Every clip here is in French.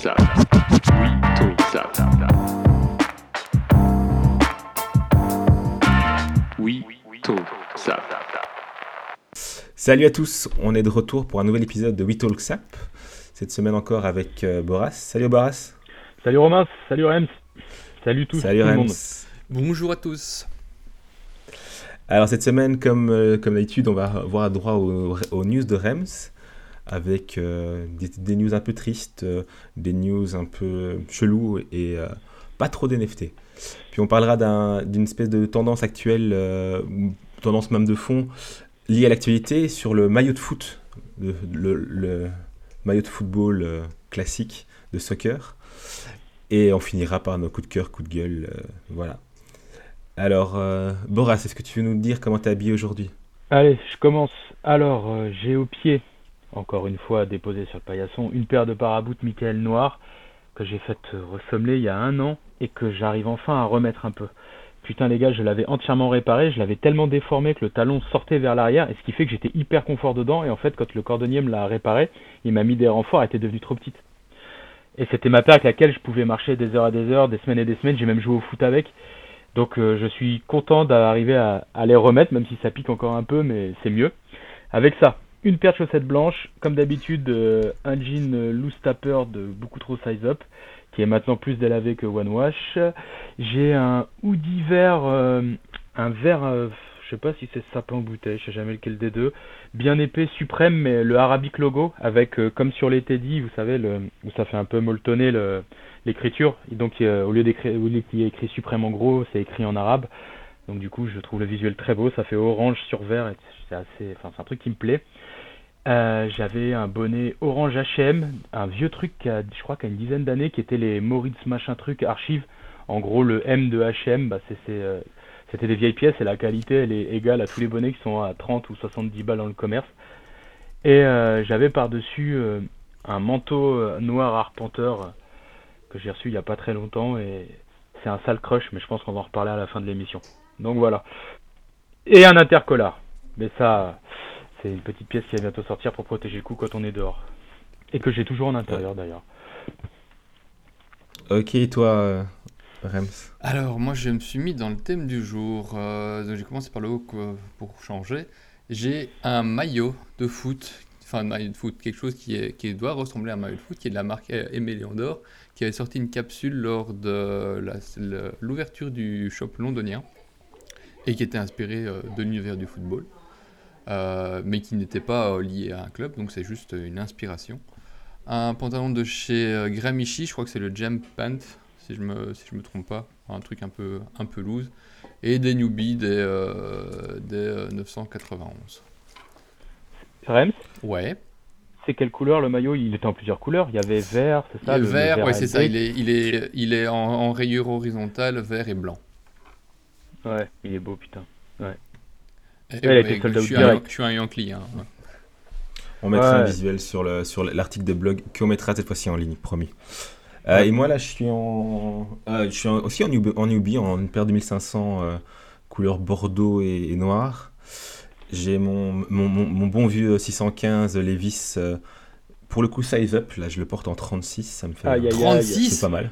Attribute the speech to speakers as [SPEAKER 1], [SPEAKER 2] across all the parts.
[SPEAKER 1] ça. Oui, tout ça. Oui, tout ça.
[SPEAKER 2] Salut à tous, on est de retour pour un nouvel épisode de We Talk Sap. Cette semaine encore avec euh, Boras. Salut Boras.
[SPEAKER 3] Salut Romain, salut Rems. Salut tous.
[SPEAKER 2] Salut
[SPEAKER 3] tout le monde.
[SPEAKER 4] Bonjour à tous.
[SPEAKER 2] Alors cette semaine, comme, euh, comme d'habitude, on va avoir droit aux, aux news de Rems avec euh, des, news un peu tristes, euh, des news un peu chelous et euh, pas trop d'NFT. Puis on parlera d'un- d'une espèce de tendance actuelle, tendance même de fond, liée à l'actualité sur le maillot de foot, le, maillot de football classique de soccer. Et on finira par nos coups de cœur, coups de gueule, voilà. Alors, Boras, est-ce que tu veux nous dire comment t'es habillé aujourd'hui?
[SPEAKER 3] Allez, je commence. Alors, j'ai au pied, encore une fois déposé sur le paillasson, une paire de paraboutes Michael Noir que j'ai faite ressembler il y a un an et que j'arrive enfin à remettre un peu. Putain les gars, je l'avais entièrement réparé, je l'avais tellement déformé que le talon sortait vers l'arrière, et ce qui fait que j'étais hyper confort dedans, et en fait quand le cordonnier me l'a réparé, il m'a mis des renforts, elle était devenue trop petite. Et c'était ma paire avec laquelle je pouvais marcher des heures et des heures, des semaines et des semaines, j'ai même joué au foot avec. Donc euh, je suis content d'arriver à les remettre, même si ça pique encore un peu, mais c'est mieux. Avec ça, une paire de chaussettes blanches, comme d'habitude, euh, un jean euh, loose tapper de beaucoup trop size up, qui est maintenant plus délavé que one wash. J'ai un hoodie vert, euh, un vert, euh, je sais pas si c'est sapin ou bouteille, je sais jamais lequel des deux, bien épais, suprême, mais le arabic logo, avec euh, comme sur les Teddy, vous savez, le, où ça fait un peu molletonner le, l'écriture. Donc au lieu d'écrire, y ait écrit suprême en gros, c'est écrit en arabe. Donc du coup, je trouve le visuel très beau. Ça fait orange sur vert. C'est assez, enfin c'est un truc qui me plaît. Euh, J'avais un bonnet orange H&M, un vieux truc qui a, je crois, qui a une dizaine d'années, qui était les Moritz machin truc archive. En gros, le M de H&M, c'était des vieilles pièces et la qualité, elle est égale à tous les bonnets qui sont à 30 ou 70 balles dans le commerce. Et euh, j'avais par-dessus un manteau noir arpenteur que j'ai reçu il y a pas très longtemps et c'est un sale crush, mais je pense qu'on va en reparler à la fin de l'émission. Donc voilà. Et un intercollar. Mais ça, c'est une petite pièce qui va bientôt sortir pour protéger le cou quand on est dehors. Et que j'ai toujours en intérieur d'ailleurs.
[SPEAKER 2] Ok, et toi, euh, Rems
[SPEAKER 4] Alors, moi, je me suis mis dans le thème du jour. euh, donc j'ai commencé par le haut quoi, pour changer. J'ai un maillot de foot, enfin un maillot de foot, quelque chose qui, est, qui doit ressembler à un maillot de foot, qui est de la marque euh, Aimé Léandor, qui avait sorti une capsule lors de la- l'ouverture du shop londonien et qui était inspiré euh, de l'univers du football, euh, mais qui n'était pas euh, lié à un club, donc c'est juste une inspiration. Un pantalon de chez euh, Gramicci, je crois que c'est le Jam Pant, si je me si je me trompe pas, un truc un peu un peu loose, et des newbies des euh, des euh, 991.
[SPEAKER 3] Rems,
[SPEAKER 4] Ouais.
[SPEAKER 3] c'est quelle couleur le maillot? Il était en plusieurs couleurs. Il y avait vert, c'est ça?
[SPEAKER 4] Le, vert, ouais, c'est ça. Il est il est il est en, en rayure horizontale, vert et blanc.
[SPEAKER 3] Ouais, il est beau putain.
[SPEAKER 4] Et
[SPEAKER 3] elle
[SPEAKER 4] ouais,
[SPEAKER 3] était sold
[SPEAKER 4] je
[SPEAKER 3] out
[SPEAKER 4] suis un,
[SPEAKER 3] direct.
[SPEAKER 4] je suis un Yankee. Hein. ouais.
[SPEAKER 2] On mettra un visuel sur le sur l'article de blog qu'on mettra cette fois-ci en ligne, promis. Euh,
[SPEAKER 3] Ouais.
[SPEAKER 2] Et moi là, je suis en, euh, je suis en- aussi en newbie, en newbie, en une paire de 1500 euh, couleur bordeaux et, et noir. J'ai mon, mon, mon, mon bon vieux 615 Levis. euh, pour le coup, size up. Là, je le porte en 36. Ça me fait.
[SPEAKER 3] Aïe, aïe, aïe.
[SPEAKER 4] 36
[SPEAKER 2] C'est pas mal.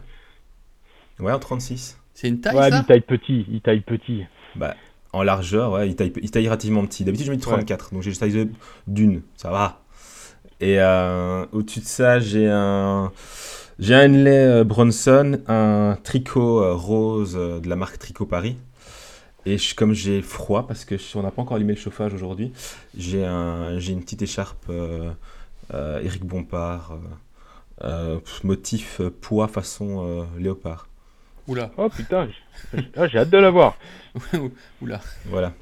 [SPEAKER 2] Ouais, en 36.
[SPEAKER 4] C'est une taille
[SPEAKER 3] Ouais, mais
[SPEAKER 4] ça
[SPEAKER 3] il taille petit, il taille petit.
[SPEAKER 2] Bah, en largeur, ouais, il taille, il taille relativement petit. D'habitude, je mets du 34, donc j'ai le up d'une, ça va. Et euh, au-dessus de ça, j'ai un, j'ai un Henley euh, Bronson, un tricot euh, rose de la marque Tricot Paris. Et je- comme j'ai froid, parce que je- on n'a pas encore allumé le chauffage aujourd'hui, j'ai un, j'ai une petite écharpe euh, euh, Éric Bompard, euh, motif poids façon léopard.
[SPEAKER 4] Oula.
[SPEAKER 3] Oh putain, ah, j'ai hâte de la voir.
[SPEAKER 4] Oula.
[SPEAKER 2] Voilà.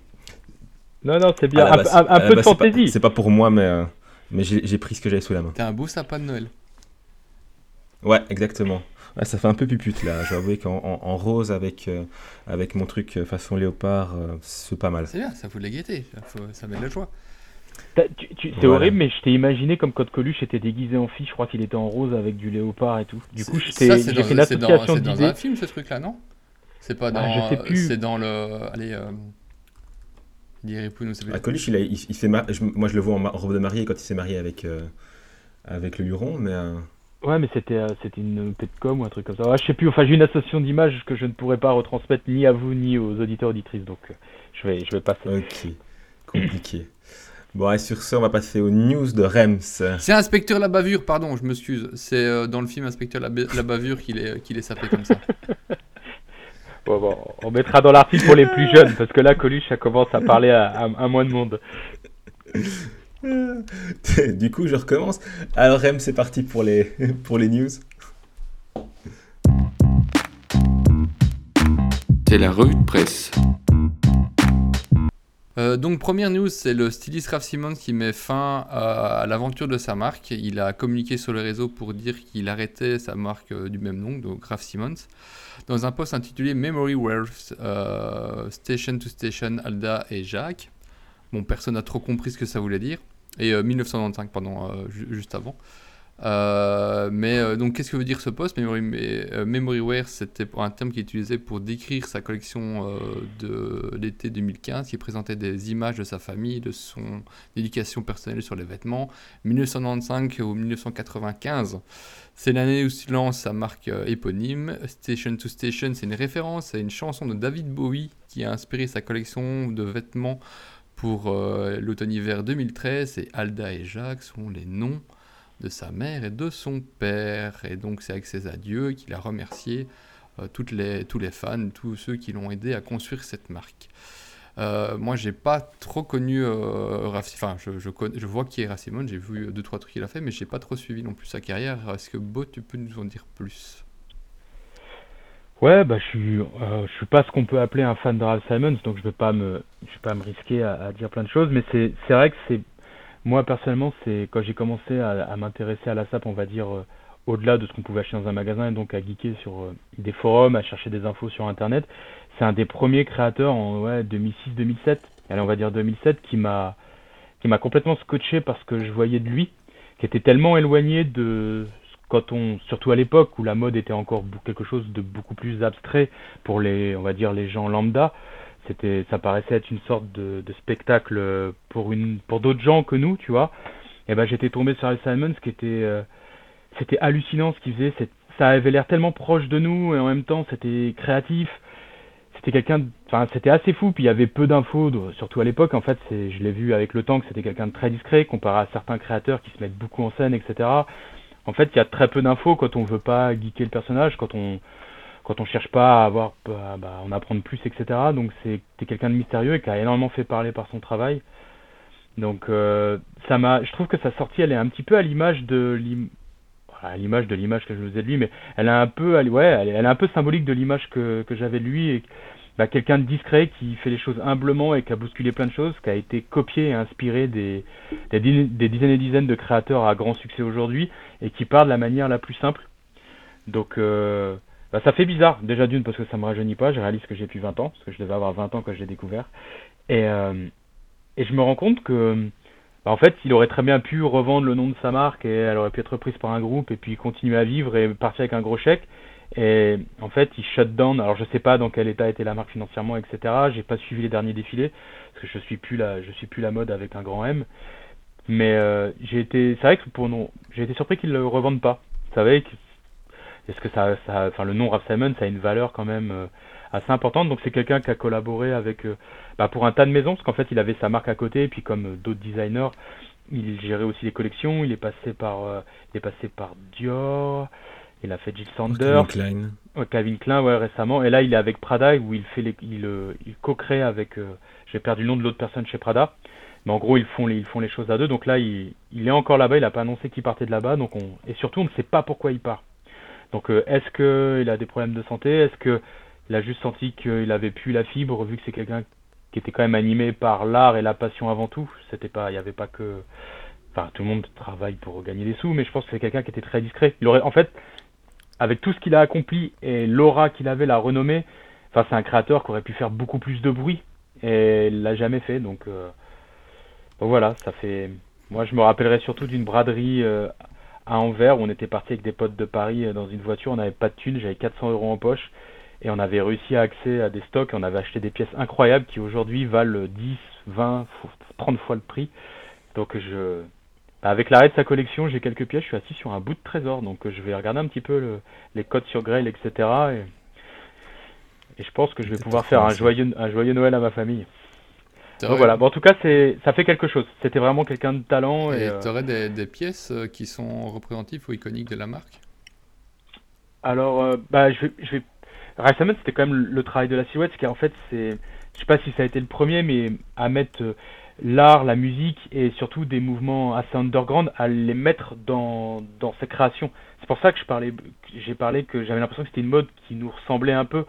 [SPEAKER 3] Non, non, c'est bien. Un, peu de
[SPEAKER 2] base, c'est pas-
[SPEAKER 3] fantaisie.
[SPEAKER 2] C'est pas pour moi, mais, euh, mais j'ai pris ce que j'avais sous la main.
[SPEAKER 4] T'es un beau sapin de Noël.
[SPEAKER 2] Ouais, exactement. Ouais, ça fait un peu pupute là. Je dois avouer qu'en en, en rose avec, euh, avec mon truc euh, façon léopard, euh, c'est pas mal.
[SPEAKER 4] C'est bien, ça fout de la gaieté, ça, faut- ça met de la joie.
[SPEAKER 3] T'as- tu- tu- C'est
[SPEAKER 2] Voilà.
[SPEAKER 3] horrible, mais je t'ai imaginé comme Code Coluche était déguisé en fille. Je crois qu'il était en rose avec du léopard et tout. Du coup, j'ai
[SPEAKER 4] dans,
[SPEAKER 3] fait une
[SPEAKER 4] c'est dans-
[SPEAKER 3] association
[SPEAKER 4] c'est dans un film ce truc-là, non? C'est pas dans.
[SPEAKER 3] Ah, je sais plus.
[SPEAKER 4] C'est dans le. Allez. Euh...
[SPEAKER 2] Ah, Coluche, il, a- il, il fait mar- je- moi je le vois en, ma- en robe de mariée quand il s'est marié avec, euh, avec le Luron, mais, euh,
[SPEAKER 3] Ouais, mais c'était euh, c'était une petcom ou un truc comme ça. Ouais, je sais plus. Enfin, j'ai une association d'images que je ne pourrais pas retransmettre ni à vous ni aux auditeurs auditrices. Donc, euh, je vais je vais passer.
[SPEAKER 2] Ok, compliqué. Bon, et sur ce, on va passer aux news de Rems.
[SPEAKER 4] C'est Inspecteur la bavure, pardon, je m'excuse. C'est euh, dans le film Inspecteur la, ba- la bavure qu'il est, qu'il est sapé comme ça.
[SPEAKER 3] Bon, bon, on mettra dans l'article pour les plus jeunes parce que là, Coluche, ça commence à parler à, à, à moins de monde.
[SPEAKER 2] du coup, je recommence. Alors, Rems, c'est parti pour les, pour les news.
[SPEAKER 1] C'est la revue de presse.
[SPEAKER 4] Euh, donc première news, c'est le styliste Raph Simmons qui met fin à, l'aventure de sa marque. Il a communiqué sur les réseaux pour dire qu'il arrêtait sa marque euh, du même nom, donc Raph Simmons, dans un post intitulé Memory Waves euh, Station to Station Alda et Jacques. Bon, personne n'a trop compris ce que ça voulait dire. Et euh, 1995, pardon, ju- juste avant. Euh, mais euh, donc, qu'est-ce que veut dire ce post? Memory, euh, Memoryware, c'était un terme qu'il utilisait pour décrire sa collection euh, de l'été 2015, qui présentait des images de sa famille, de son éducation personnelle sur les vêtements. 1995 ou 1995, c'est l'année où il lance sa marque éponyme. Station to Station, c'est une référence à une chanson de David Bowie qui a inspiré sa collection de vêtements pour l'automne-hiver 2013. Et Alda et Jacques sont les noms de sa mère et de son père. Et donc c'est avec ses adieux qu'il a remercié euh, toutes les, tous les fans, tous ceux qui l'ont aidé à construire cette marque. Euh, moi, j'ai pas trop connu euh, Raph- Enfin, je, je, vois qui est Raph Simon, j'ai vu deux trois trucs qu'il a fait, mais j'ai pas trop suivi non plus sa carrière. Est-ce que Beau, tu peux nous en dire plus?
[SPEAKER 3] Ouais, bah je suis, euh, je suis pas ce qu'on peut appeler un fan de Ralph Simons, donc je vais pas me, je vais pas me risquer à, à dire plein de choses, mais c'est, c'est vrai que c'est, moi personnellement, c'est quand j'ai commencé à, m'intéresser à la SAP, on va dire euh, au-delà de ce qu'on pouvait acheter dans un magasin, et donc à geeker sur euh, des forums, à chercher des infos sur Internet. C'est un des premiers créateurs en ouais 2006-2007, allez on va dire 2007, qui m'a, qui m'a complètement scotché parce que je voyais de lui, qui était tellement éloigné de quand on, surtout à l'époque où la mode était encore quelque chose de beaucoup plus abstrait pour les, on va dire les gens lambda, c'était, ça paraissait être une sorte de, spectacle pour une, pour d'autres gens que nous, tu vois. Et ben j'étais tombé sur Al Simons qui était, euh, c'était hallucinant ce qu'il faisait. Ça avait l'air tellement proche de nous et en même temps c'était créatif. C'était quelqu'un, enfin c'était assez fou. Puis il y avait peu d'infos, surtout à l'époque. En fait, c'est, je l'ai vu avec le temps que c'était quelqu'un de très discret comparé à certains créateurs qui se mettent beaucoup en scène, etc. En fait, il y a très peu d'infos quand on veut pas geeker le personnage, quand on quand on cherche pas à avoir à, bah, en apprendre plus, etc. Donc c'est quelqu'un de mystérieux et qui a énormément fait parler par son travail. Donc euh, ça m'a, je trouve que sa sortie, elle est un petit peu à l'image de l'image de l'image que je vous ai de lui, mais elle est un peu, ouais, elle est, un peu symbolique de l'image que que j'avais de lui et bah, quelqu'un de discret qui fait les choses humblement et qui a bousculé plein de choses, qui a été copié et inspiré des dizaines et dizaines de créateurs à grand succès aujourd'hui et qui part de la manière la plus simple. Donc euh, bah, ça fait bizarre, déjà d'une parce que ça me rajeunit pas, je réalise que j'ai plus 20 ans, parce que je devais avoir 20 ans quand je l'ai découvert. Et, euh, je me rends compte que bah, en fait il aurait très bien pu revendre le nom de sa marque et elle aurait pu être reprise par un groupe et puis continuer à vivre et partir avec un gros chèque. Et en fait il shut down, alors je sais pas dans quel état était la marque financièrement, etc. J'ai pas suivi les derniers défilés, parce que je suis plus la, je suis plus la mode avec un grand M. Mais euh, j'ai été, c'est vrai que pour non, j'ai été surpris qu'ils le revendent pas. Est-ce que ça, ça, enfin le nom Ralph Simon, ça a une valeur quand même euh, assez importante. Donc c'est quelqu'un qui a collaboré avec, euh, bah, pour un tas de maisons, parce qu'en fait il avait sa marque à côté, et puis comme euh, d'autres designers, il gérait aussi les collections. Il est passé par, euh, il est passé par Dior. Il a fait Jill Sanders,
[SPEAKER 2] Calvin Klein.
[SPEAKER 3] Ouais, Calvin Klein, ouais, récemment. Et là, il est avec Prada, où il fait les, il, euh, il co-crée avec, euh, j'ai perdu le nom de l'autre personne chez Prada. Mais en gros, ils font les, ils font les choses à deux. Donc là, il, il est encore là-bas. Il n'a pas annoncé qu'il partait de là-bas. Donc on, et surtout, on ne sait pas pourquoi il part. Donc, euh, est-ce que il a des problèmes de santé? Est-ce que il a juste senti qu'il avait plus la fibre, vu que c'est quelqu'un qui était quand même animé par l'art et la passion avant tout? C'était pas, il n'y avait pas que, enfin, tout le monde travaille pour gagner des sous, mais je pense que c'est quelqu'un qui était très discret. Il aurait, en fait, avec tout ce qu'il a accompli et l'aura qu'il avait, la renommée, enfin, c'est un créateur qui aurait pu faire beaucoup plus de bruit et l'a jamais fait. Donc, euh, donc voilà, ça fait. Moi, je me rappellerai surtout d'une braderie euh, à Anvers où on était parti avec des potes de Paris euh, dans une voiture, on n'avait pas de thunes, j'avais 400 euros en poche et on avait réussi à accès à des stocks, on avait acheté des pièces incroyables qui aujourd'hui valent 10, 20, 30 fois le prix. Donc je, bah, avec l'arrêt de sa collection, j'ai quelques pièces, je suis assis sur un bout de trésor, donc euh, je vais regarder un petit peu le- les codes sur Grail, etc. Et, et je pense que je vais pouvoir faire un joyeux, un joyeux Noël à ma famille. Donc voilà, Bon, en tout cas, ça fait quelque chose. C'était vraiment quelqu'un de talent. Et,
[SPEAKER 4] Et
[SPEAKER 3] euh,
[SPEAKER 4] t'aurais des, des pièces euh, qui sont représentatives ou iconiques de la marque?
[SPEAKER 3] Alors, euh, bah, je je vais... C'était quand même le travail de la silhouette, parce qu'en fait, c'est, je sais pas si ça a été le premier, mais à mettre l'art, la musique et surtout des mouvements assez underground, à les mettre dans, dans ses créations. C'est pour ça que je parlais, que j'ai parlé que j'avais l'impression que c'était une mode qui nous ressemblait un peu,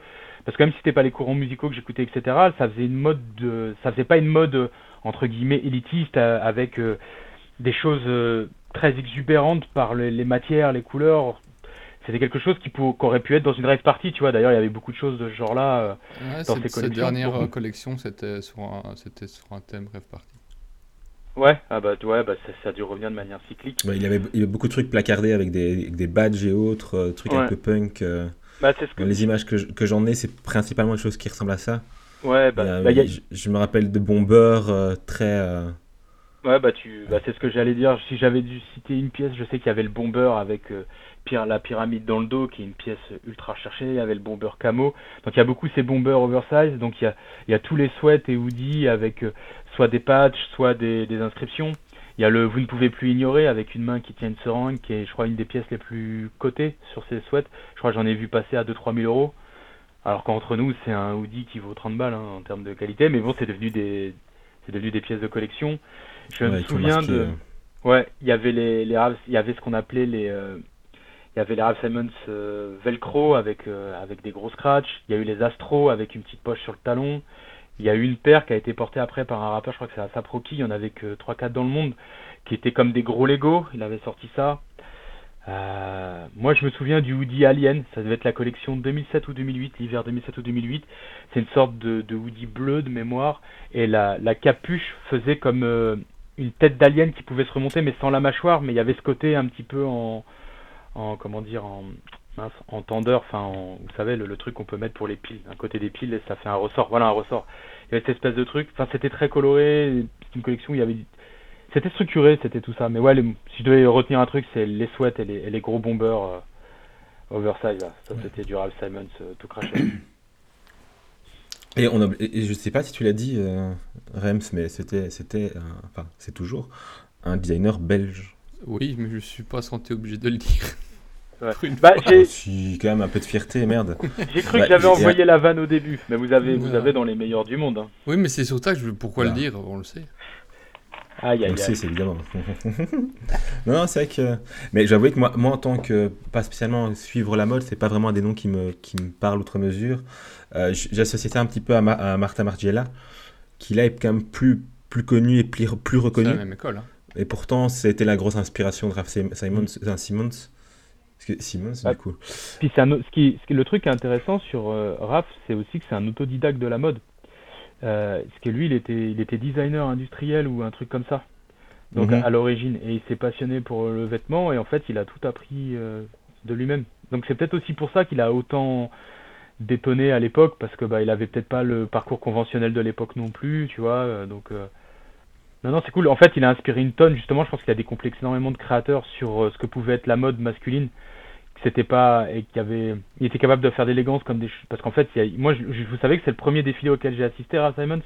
[SPEAKER 3] parce que même si c'était pas les courants musicaux que j'écoutais, etc., ça faisait une mode de, ça faisait pas une mode euh, entre guillemets élitiste euh, avec euh, des choses euh, très exubérantes par les, les matières, les couleurs c'était quelque chose qui pour- qu'aurait pu être dans une rave party, tu vois. D'ailleurs, il y avait beaucoup de choses de ce genre-là.
[SPEAKER 4] Ouais,
[SPEAKER 3] Dans
[SPEAKER 4] cette,
[SPEAKER 3] ces
[SPEAKER 4] cette
[SPEAKER 3] collections,
[SPEAKER 4] dernière
[SPEAKER 3] beaucoup.
[SPEAKER 4] euh, collection, c'était sur, un, c'était sur un thème rêve party.
[SPEAKER 3] Ouais, ah bah, ouais, bah ça, ça a dû revenir de manière cyclique.
[SPEAKER 2] Ouais, il, y avait, il y avait beaucoup de trucs placardés avec des, avec des badges et autres, euh, trucs un peu punk. euh.
[SPEAKER 3] Bah, ce que...
[SPEAKER 2] Les images que que j'en ai, c'est principalement des choses qui ressemblent à ça.
[SPEAKER 3] Ouais, bah, bah, y a-
[SPEAKER 2] je, je me rappelle de bombers euh, très. euh,
[SPEAKER 3] ouais, bah, tu... bah, c'est ce que j'allais dire. Si j'avais dû citer une pièce, je sais qu'il y avait le bomber avec euh, la pyramide dans le dos, qui est une pièce ultra recherchée. Il y avait le bomber camo. Donc, il y a beaucoup ces bombers oversize. Donc, il y a, il y a tous les sweats et hoodies avec soit des patchs, soit des, des inscriptions. Il y a le Vous ne pouvez plus ignorer avec une main qui tient une seringue, qui est, je crois, une des pièces les plus cotées sur ces sweats. Je crois que j'en ai vu passer à 2-3 000 euros. Alors qu'entre nous, c'est un hoodie qui vaut 30 balles hein, en termes de qualité. Mais bon, c'est devenu des, c'est devenu des pièces de collection. Je
[SPEAKER 2] ouais,
[SPEAKER 3] me souviens de.
[SPEAKER 2] euh.
[SPEAKER 3] Ouais, il y avait les, il y avait ce qu'on appelait les, euh, il y avait les Ralph Simons euh, Velcro avec euh, avec des gros scratchs. Il y a eu les Astro avec une petite poche sur le talon. Il y a eu une paire qui a été portée après par un rappeur, je crois que c'est Asap Rocky, il y en avait que 3-4 dans le monde, qui étaient comme des gros Lego, il avait sorti ça. Euh, moi je me souviens du hoodie Alien, ça devait être la collection 2007 ou 2008, l'hiver 2007 ou 2008. C'est une sorte de, hoodie bleu de mémoire, et la, la capuche faisait comme euh, une tête d'alien qui pouvait se remonter, mais sans la mâchoire, mais il y avait ce côté un petit peu en, en comment dire, en, mince, en tendeur, enfin, en- vous savez, le, le truc qu'on peut mettre pour les piles, un côté des piles, ça fait un ressort, voilà un ressort. Il y avait cette espèce de truc, enfin, c'était très coloré, c'est une collection où il y avait, c'était structuré, c'était tout ça, mais ouais, les- si je devais retenir un truc, c'est les sweats et les, et les gros bombers euh, oversize, là. ça c'était du Ralph Simons euh, tout craché.
[SPEAKER 2] Et, on a, et je sais pas si tu l'as dit, euh, Rems, mais c'était, c'était, enfin, c'est toujours un designer belge.
[SPEAKER 4] Oui, mais je suis pas senti obligé de le dire.
[SPEAKER 3] Ouais. Bah, j'ai,
[SPEAKER 2] Oh, si, quand même un peu de fierté, merde.
[SPEAKER 3] j'ai cru
[SPEAKER 2] Bah,
[SPEAKER 3] que j'avais
[SPEAKER 2] et-
[SPEAKER 3] envoyé la vanne au début, mais vous avez, vous
[SPEAKER 4] Voilà.
[SPEAKER 3] avez dans les meilleurs du monde. Hein.
[SPEAKER 4] Oui, mais c'est sur ça que je pourquoi le
[SPEAKER 2] Voilà.
[SPEAKER 4] dire, on le sait.
[SPEAKER 3] Aïe,
[SPEAKER 2] On
[SPEAKER 3] aïe,
[SPEAKER 2] le sait,
[SPEAKER 3] aïe.
[SPEAKER 2] c'est évidemment. non, non, c'est vrai que. Mais j'avoue que moi, moi, en tant que. Pas spécialement suivre la mode, c'est pas vraiment des noms qui me, qui me parlent outre mesure. Euh, j- J'associe ça un petit peu à, Ma- à Martha Margiela, qui là est quand même plus, plus connu et plus, plus
[SPEAKER 4] C'est
[SPEAKER 2] reconnu.
[SPEAKER 4] la même école. hein.
[SPEAKER 2] Et pourtant, c'était la grosse inspiration de Raph Sim- Simons. Simmons. Parce que Simmons,
[SPEAKER 3] Ah.
[SPEAKER 2] du coup.
[SPEAKER 3] Puis c'est un au- ce qui, ce qui- le truc qui est intéressant sur euh, Raph, c'est aussi que c'est un autodidacte de la mode. Euh, parce que lui, il était, il était designer industriel ou un truc comme ça. Donc
[SPEAKER 2] Mhm.
[SPEAKER 3] à l'origine, et il s'est passionné pour le vêtement et en fait, il a tout appris euh, de lui-même. Donc c'est peut-être aussi pour ça qu'il a autant détonné à l'époque parce que bah il avait peut-être pas le parcours conventionnel de l'époque non plus, tu vois. euh, donc euh, non non, c'est cool. En fait, il a inspiré une tonne justement. Je pense qu'il a décomplexé énormément de créateurs sur euh, ce que pouvait être la mode masculine c'était pas et qu'il avait il était capable de faire d'élégance comme des parce qu'en fait il y a- moi je, vous savez que c'est le premier défilé auquel j'ai assisté à Simons.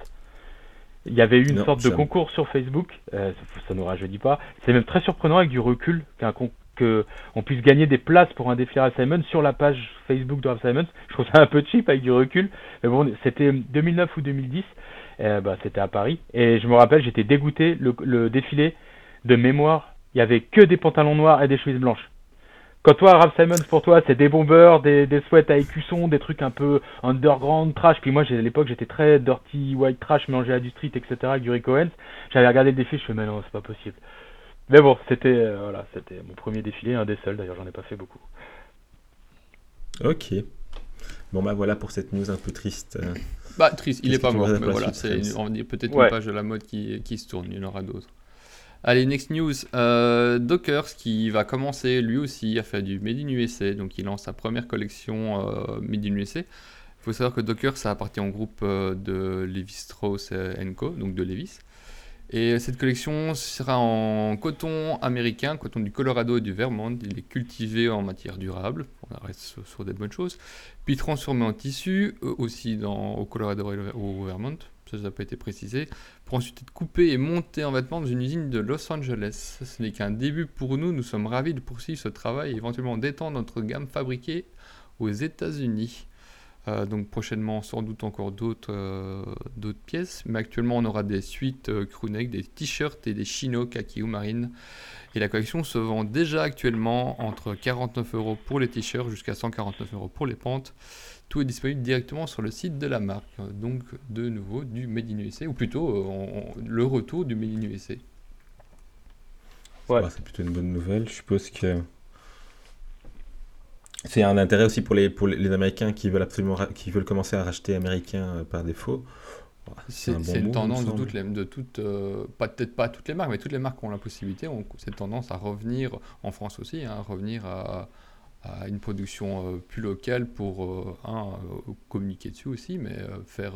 [SPEAKER 3] Il y avait eu une
[SPEAKER 2] Non,
[SPEAKER 3] sorte de concours sur Facebook. Euh, ça, ça nous rajeunit pas. C'est même très surprenant avec du recul qu'un con- que on puisse gagner des places pour un défilé à Simons sur la page Facebook de Ralph Simons. Je trouve ça un peu cheap avec du recul. Mais bon c'était 2009 ou 2010 euh, bah, c'était à Paris et je me rappelle j'étais dégoûté le, défilé de mémoire il y avait que des pantalons noirs et des chemises blanches quand toi, Ralph Simons, pour toi, c'est des bombers, des, des sweats à écusson, des trucs un peu underground, trash. Puis moi, à l'époque, j'étais très dirty, white trash, mélangé à du street, etc., avec du Rick Owens. J'avais regardé le défilé, je fais, mais non, c'est pas possible. Mais bon, c'était euh, voilà, c'était mon premier défilé, un des seuls, d'ailleurs, j'en ai pas fait beaucoup.
[SPEAKER 2] Ok. Bon, bah voilà pour cette news un peu triste. euh.
[SPEAKER 4] Bah, triste, il est pas mort, mais voilà, c'est
[SPEAKER 2] Trace
[SPEAKER 4] on va dire peut-être
[SPEAKER 3] Ouais.
[SPEAKER 4] une page de la mode qui, qui se tourne, il y en aura d'autres. Allez, next news. Euh, Dockers qui va commencer lui aussi à faire du Made in USA, donc il lance sa première collection euh, Made in USA. Il faut savoir que Dockers ça appartient au groupe euh, de Levi Strauss Co, donc de Levis. Et cette collection sera en coton américain, coton du Colorado et du Vermont. Il est cultivé en matière durable, reste sur des bonnes choses. Puis transformé en tissu, aussi dans, au Colorado et au Vermont, ça n'a pas été précisé, pour ensuite être coupé et monté en vêtements dans une usine de Los Angeles. Ce n'est qu'un début pour nous, nous sommes ravis de poursuivre ce travail et éventuellement d'étendre notre gamme fabriquée aux États-Unis. Euh, donc prochainement, sans doute encore d'autres euh, d'autres pièces. Mais actuellement, on aura des suites euh, crewneck, des t-shirts et des chinos kaki ou marine. Et la collection se vend déjà actuellement entre 49 euros pour les t-shirts jusqu'à 149 euros pour les pentes. Tout est disponible directement sur le site de la marque. Donc de nouveau du Made in USA, ou plutôt le retour du Made in USA.
[SPEAKER 2] Ouais. c'est plutôt une bonne nouvelle. Je suppose que c'est un intérêt aussi pour les, pour les Américains qui veulent absolument qui veulent commencer à racheter américain euh, par défaut.
[SPEAKER 4] C'est une tendance de toutes les, de toutes, euh, peut-être pas toutes les marques, mais toutes les marques qui ont la possibilité ont cette tendance à revenir en France aussi, hein, à revenir à, à, une production euh, plus locale pour un communiquer dessus aussi, mais faire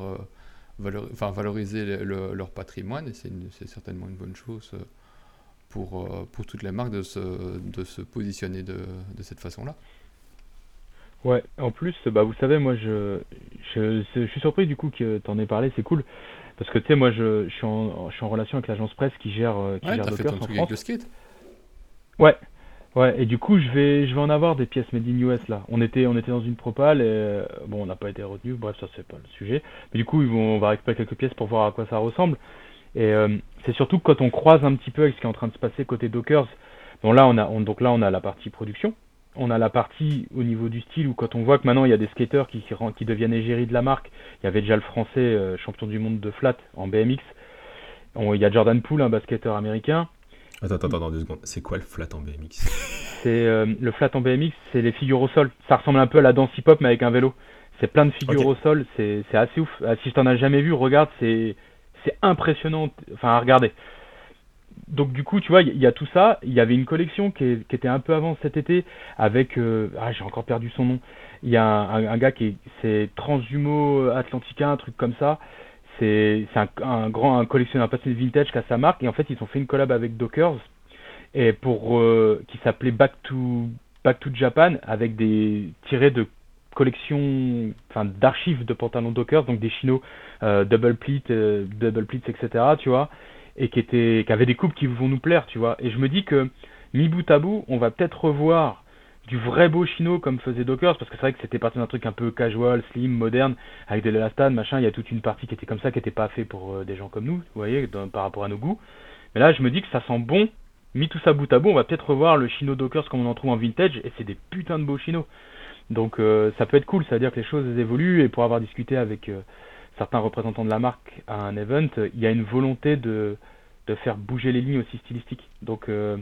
[SPEAKER 4] enfin, valoriser leur patrimoine et c'est certainement une bonne chose pour, pour toutes les marques de se, de se positionner de, de cette façon-là.
[SPEAKER 3] Ouais, en plus, bah, vous savez, moi, je, je, je suis surpris du coup que tu en aies parlé, c'est cool. Parce que tu sais, moi, je, je, suis en, je suis en relation avec l'agence presse qui gère, euh, qui
[SPEAKER 4] ouais,
[SPEAKER 3] gère
[SPEAKER 4] Docker fait ton truc avec le skate.
[SPEAKER 3] Ouais, ouais, et du coup, je vais, je vais en avoir des pièces made in US là. On était, on était dans une propale et euh, bon, on n'a pas été retenu, bref, ça c'est pas le sujet. Mais du coup, ils vont, on va récupérer quelques pièces pour voir à quoi ça ressemble. Et euh, c'est surtout quand on croise un petit peu avec ce qui est en train de se passer côté Dockers, bon là, on a, on, donc là, on a la partie production on a la partie au niveau du style où quand on voit que maintenant il y a des skateurs qui, qui deviennent égérie de la marque, il y avait déjà le français euh, champion du monde de flat en BMX, il y a Jordan Poole, un basketteur américain.
[SPEAKER 2] Attends, attends, attends deux secondes. C'est quoi le flat en BMX
[SPEAKER 3] C'est euh, le flat en BMX, c'est les figures au sol. Ça ressemble un peu à la danse hip-hop mais avec un vélo. C'est plein de figures au sol, c'est assez ouf. Ah, si je t'en as jamais vu, regarde, c'est impressionnant. Enfin, à regarder donc du coup, tu vois, il y, a tout ça. Il y avait une collection qui, était un peu avant cet été avec, euh, ah, j'ai encore perdu son nom. Il y a un, gars qui est, c'est Transhumo Atlantica, un truc comme ça. C'est, c'est un, grand un collectionneur passionné de vintage qui a sa marque et en fait ils ont fait une collab avec Dockers et pour euh, qui s'appelait Back to Back to Japan avec des tirés de collections, enfin d'archives de pantalons Dockers, donc des chinos euh, double pleat, double pleats, etc. Tu vois et qui, était, qui avait des coupes qui vont nous plaire, tu vois. Et je me dis que, mi bout à bout, on va peut-être revoir du vrai beau chino comme faisait Dockers, parce que c'est vrai que c'était parti d'un truc un peu casual, slim, moderne, avec de l'élastane, machin, il y a toute une partie qui était comme ça, qui n'était pas fait pour euh, des gens comme nous, vous voyez, par rapport à nos goûts. Mais là, je me dis que ça sent bon, mis tout ça bout à bout, on va peut-être revoir le chino Dockers comme on en trouve en vintage, et c'est des putains de beaux chinos. Donc euh, ça peut être cool, ça veut dire que les choses évoluent, et pour avoir discuté avec... Euh, certains représentants de la marque à un event, il y a une volonté de, de faire bouger les lignes aussi stylistiques. Donc euh,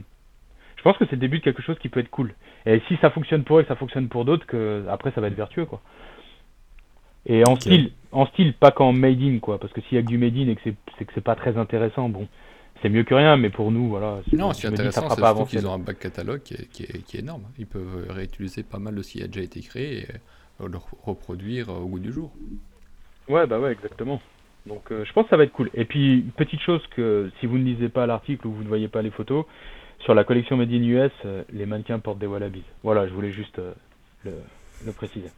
[SPEAKER 3] je pense que c'est le début de quelque chose qui peut être cool. Et si ça fonctionne pour eux et ça fonctionne pour d'autres, que après ça va être vertueux quoi. Et en style, en style, pas qu'en made in quoi, parce que s'il y a que du made in et que c'est que c'est pas très intéressant, bon, c'est mieux que rien, mais pour nous, voilà.
[SPEAKER 4] Non, c'est intéressant, c'est surtout qu'ils ont un bac catalogue qui est, qui, est, qui est, énorme. Ils peuvent réutiliser pas mal de ce qui a déjà été créé et le reproduire au goût du jour.
[SPEAKER 3] Ouais, bah ouais, exactement. Donc euh, je pense que ça va être cool. Et puis, petite chose que si vous ne lisez pas l'article ou vous ne voyez pas les photos, sur la collection Made in US, euh, les mannequins portent des wallabies. Voilà, je voulais juste euh, le, préciser.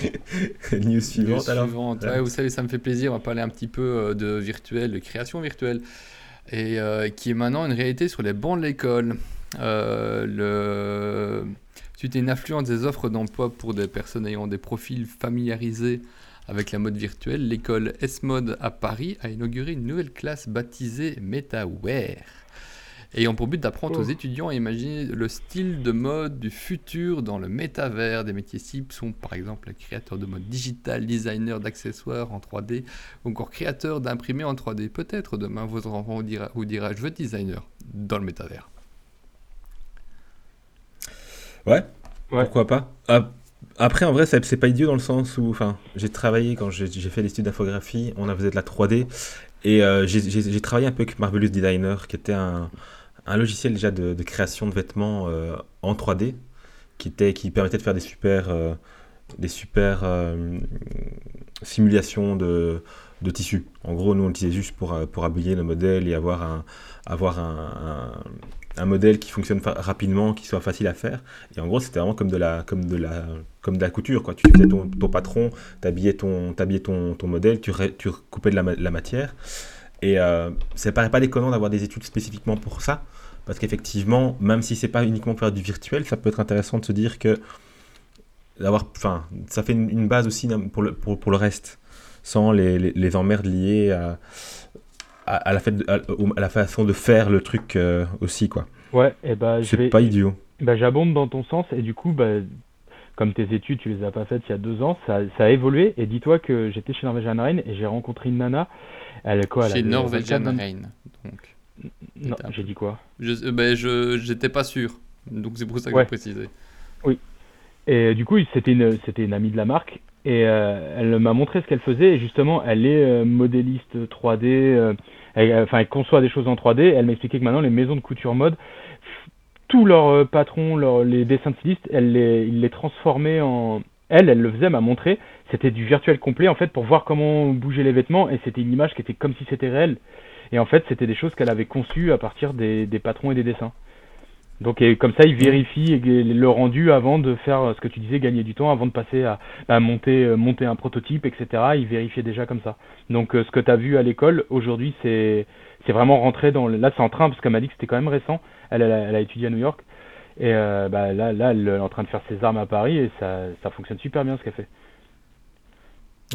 [SPEAKER 2] News suivante alors.
[SPEAKER 4] Ouais, vous savez, ça me fait plaisir. On va parler un petit peu de virtuel, de création virtuelle, et qui est maintenant une réalité sur les bancs de l'école. le Suite à une affluence des offres d'emploi pour des personnes ayant des profils familiarisés avec la mode virtuelle, l'école S-Mode à Paris a inauguré une nouvelle classe baptisée MetaWare, ayant pour but d'apprendre aux oh. étudiants à imaginer le style de mode du futur dans le métavers. Des métiers cibles sont par exemple créateurs de mode digital, designer d'accessoires en 3D, ou encore créateurs d'imprimés en 3D. Peut-être demain votre enfant vous dira, vous dira je veux designer dans le métavers.
[SPEAKER 2] Ouais, pourquoi pas. Après, en vrai, c'est pas idiot dans le sens où, enfin, j'ai travaillé quand j'ai fait l'étude d'infographie, on a faisait de la 3D et euh, j'ai travaillé un peu avec Marvelous Designer, qui était un, un logiciel déjà de, de, création de vêtements euh, en 3D, qui était, qui permettait de faire des super, euh, des super simulations de de tissu. En gros, nous, on l'utilisait juste pour, pour habiller le modèle et avoir un, avoir un, un, modèle qui fonctionne rapidement, qui soit facile à faire. Et en gros, c'était vraiment comme de la, comme de la, comme de la couture. Quoi. Tu faisais ton, patron, tu habillais, ton, ton, ton modèle, tu, tu recoupais de la, matière. Et euh, ça paraît pas déconnant d'avoir des études spécifiquement pour ça, parce qu'effectivement, même si c'est pas uniquement pour faire du virtuel, ça peut être intéressant de se dire que d'avoir, ça fait une, base aussi pour le, pour, pour le reste, sans les, les, emmerdes liées à, à, la fait à, la façon de faire le truc euh, aussi, quoi.
[SPEAKER 3] Ouais, et bah,
[SPEAKER 2] c'est pas idiot.
[SPEAKER 3] Bah, j'abonde dans ton sens, et du coup, bah, comme tes études, tu les as pas faites il y a deux ans, ça, ça a évolué. Et dis-toi que j'étais chez Norwegian Rain et j'ai rencontré une nana. Elle quoi
[SPEAKER 4] Chez Norwegian Rain. Donc.
[SPEAKER 3] Non, j'ai dit quoi?
[SPEAKER 4] Je, euh, ben, je, j'étais pas sûr. Donc c'est pour ça que ouais. j'ai précisé.
[SPEAKER 3] Oui. Et du coup, c'était une, c'était une amie de la marque. Et euh, elle m'a montré ce qu'elle faisait. Et justement, elle est euh, modéliste 3D. elle, enfin, elle conçoit des choses en 3D. Elle m'a expliqué que maintenant, les maisons de couture mode tous leurs euh, patrons, les dessins de stylistes, elle les, ils les transformaient en. Elle, elle le faisait, m'a montré. C'était du virtuel complet en fait pour voir comment bouger les vêtements et c'était une image qui était comme si c'était réel. Et en fait, c'était des choses qu'elle avait conçues à partir des patrons et des dessins. Donc et comme ça, il vérifie le rendu avant de faire ce que tu disais, gagner du temps, avant de passer à, à monter, euh, monter un prototype, etc. Il vérifiait déjà comme ça. Donc euh, ce que tu as vu à l'école, aujourd'hui, c'est c'est vraiment rentré dans... Le... Là, c'est en train, parce qu'elle m'a dit que c'était quand même récent. Elle, elle, a étudié à New York. Et euh, bah, là, là, elle est en train de faire ses armes à Paris et ça, ça fonctionne super bien ce qu'elle fait.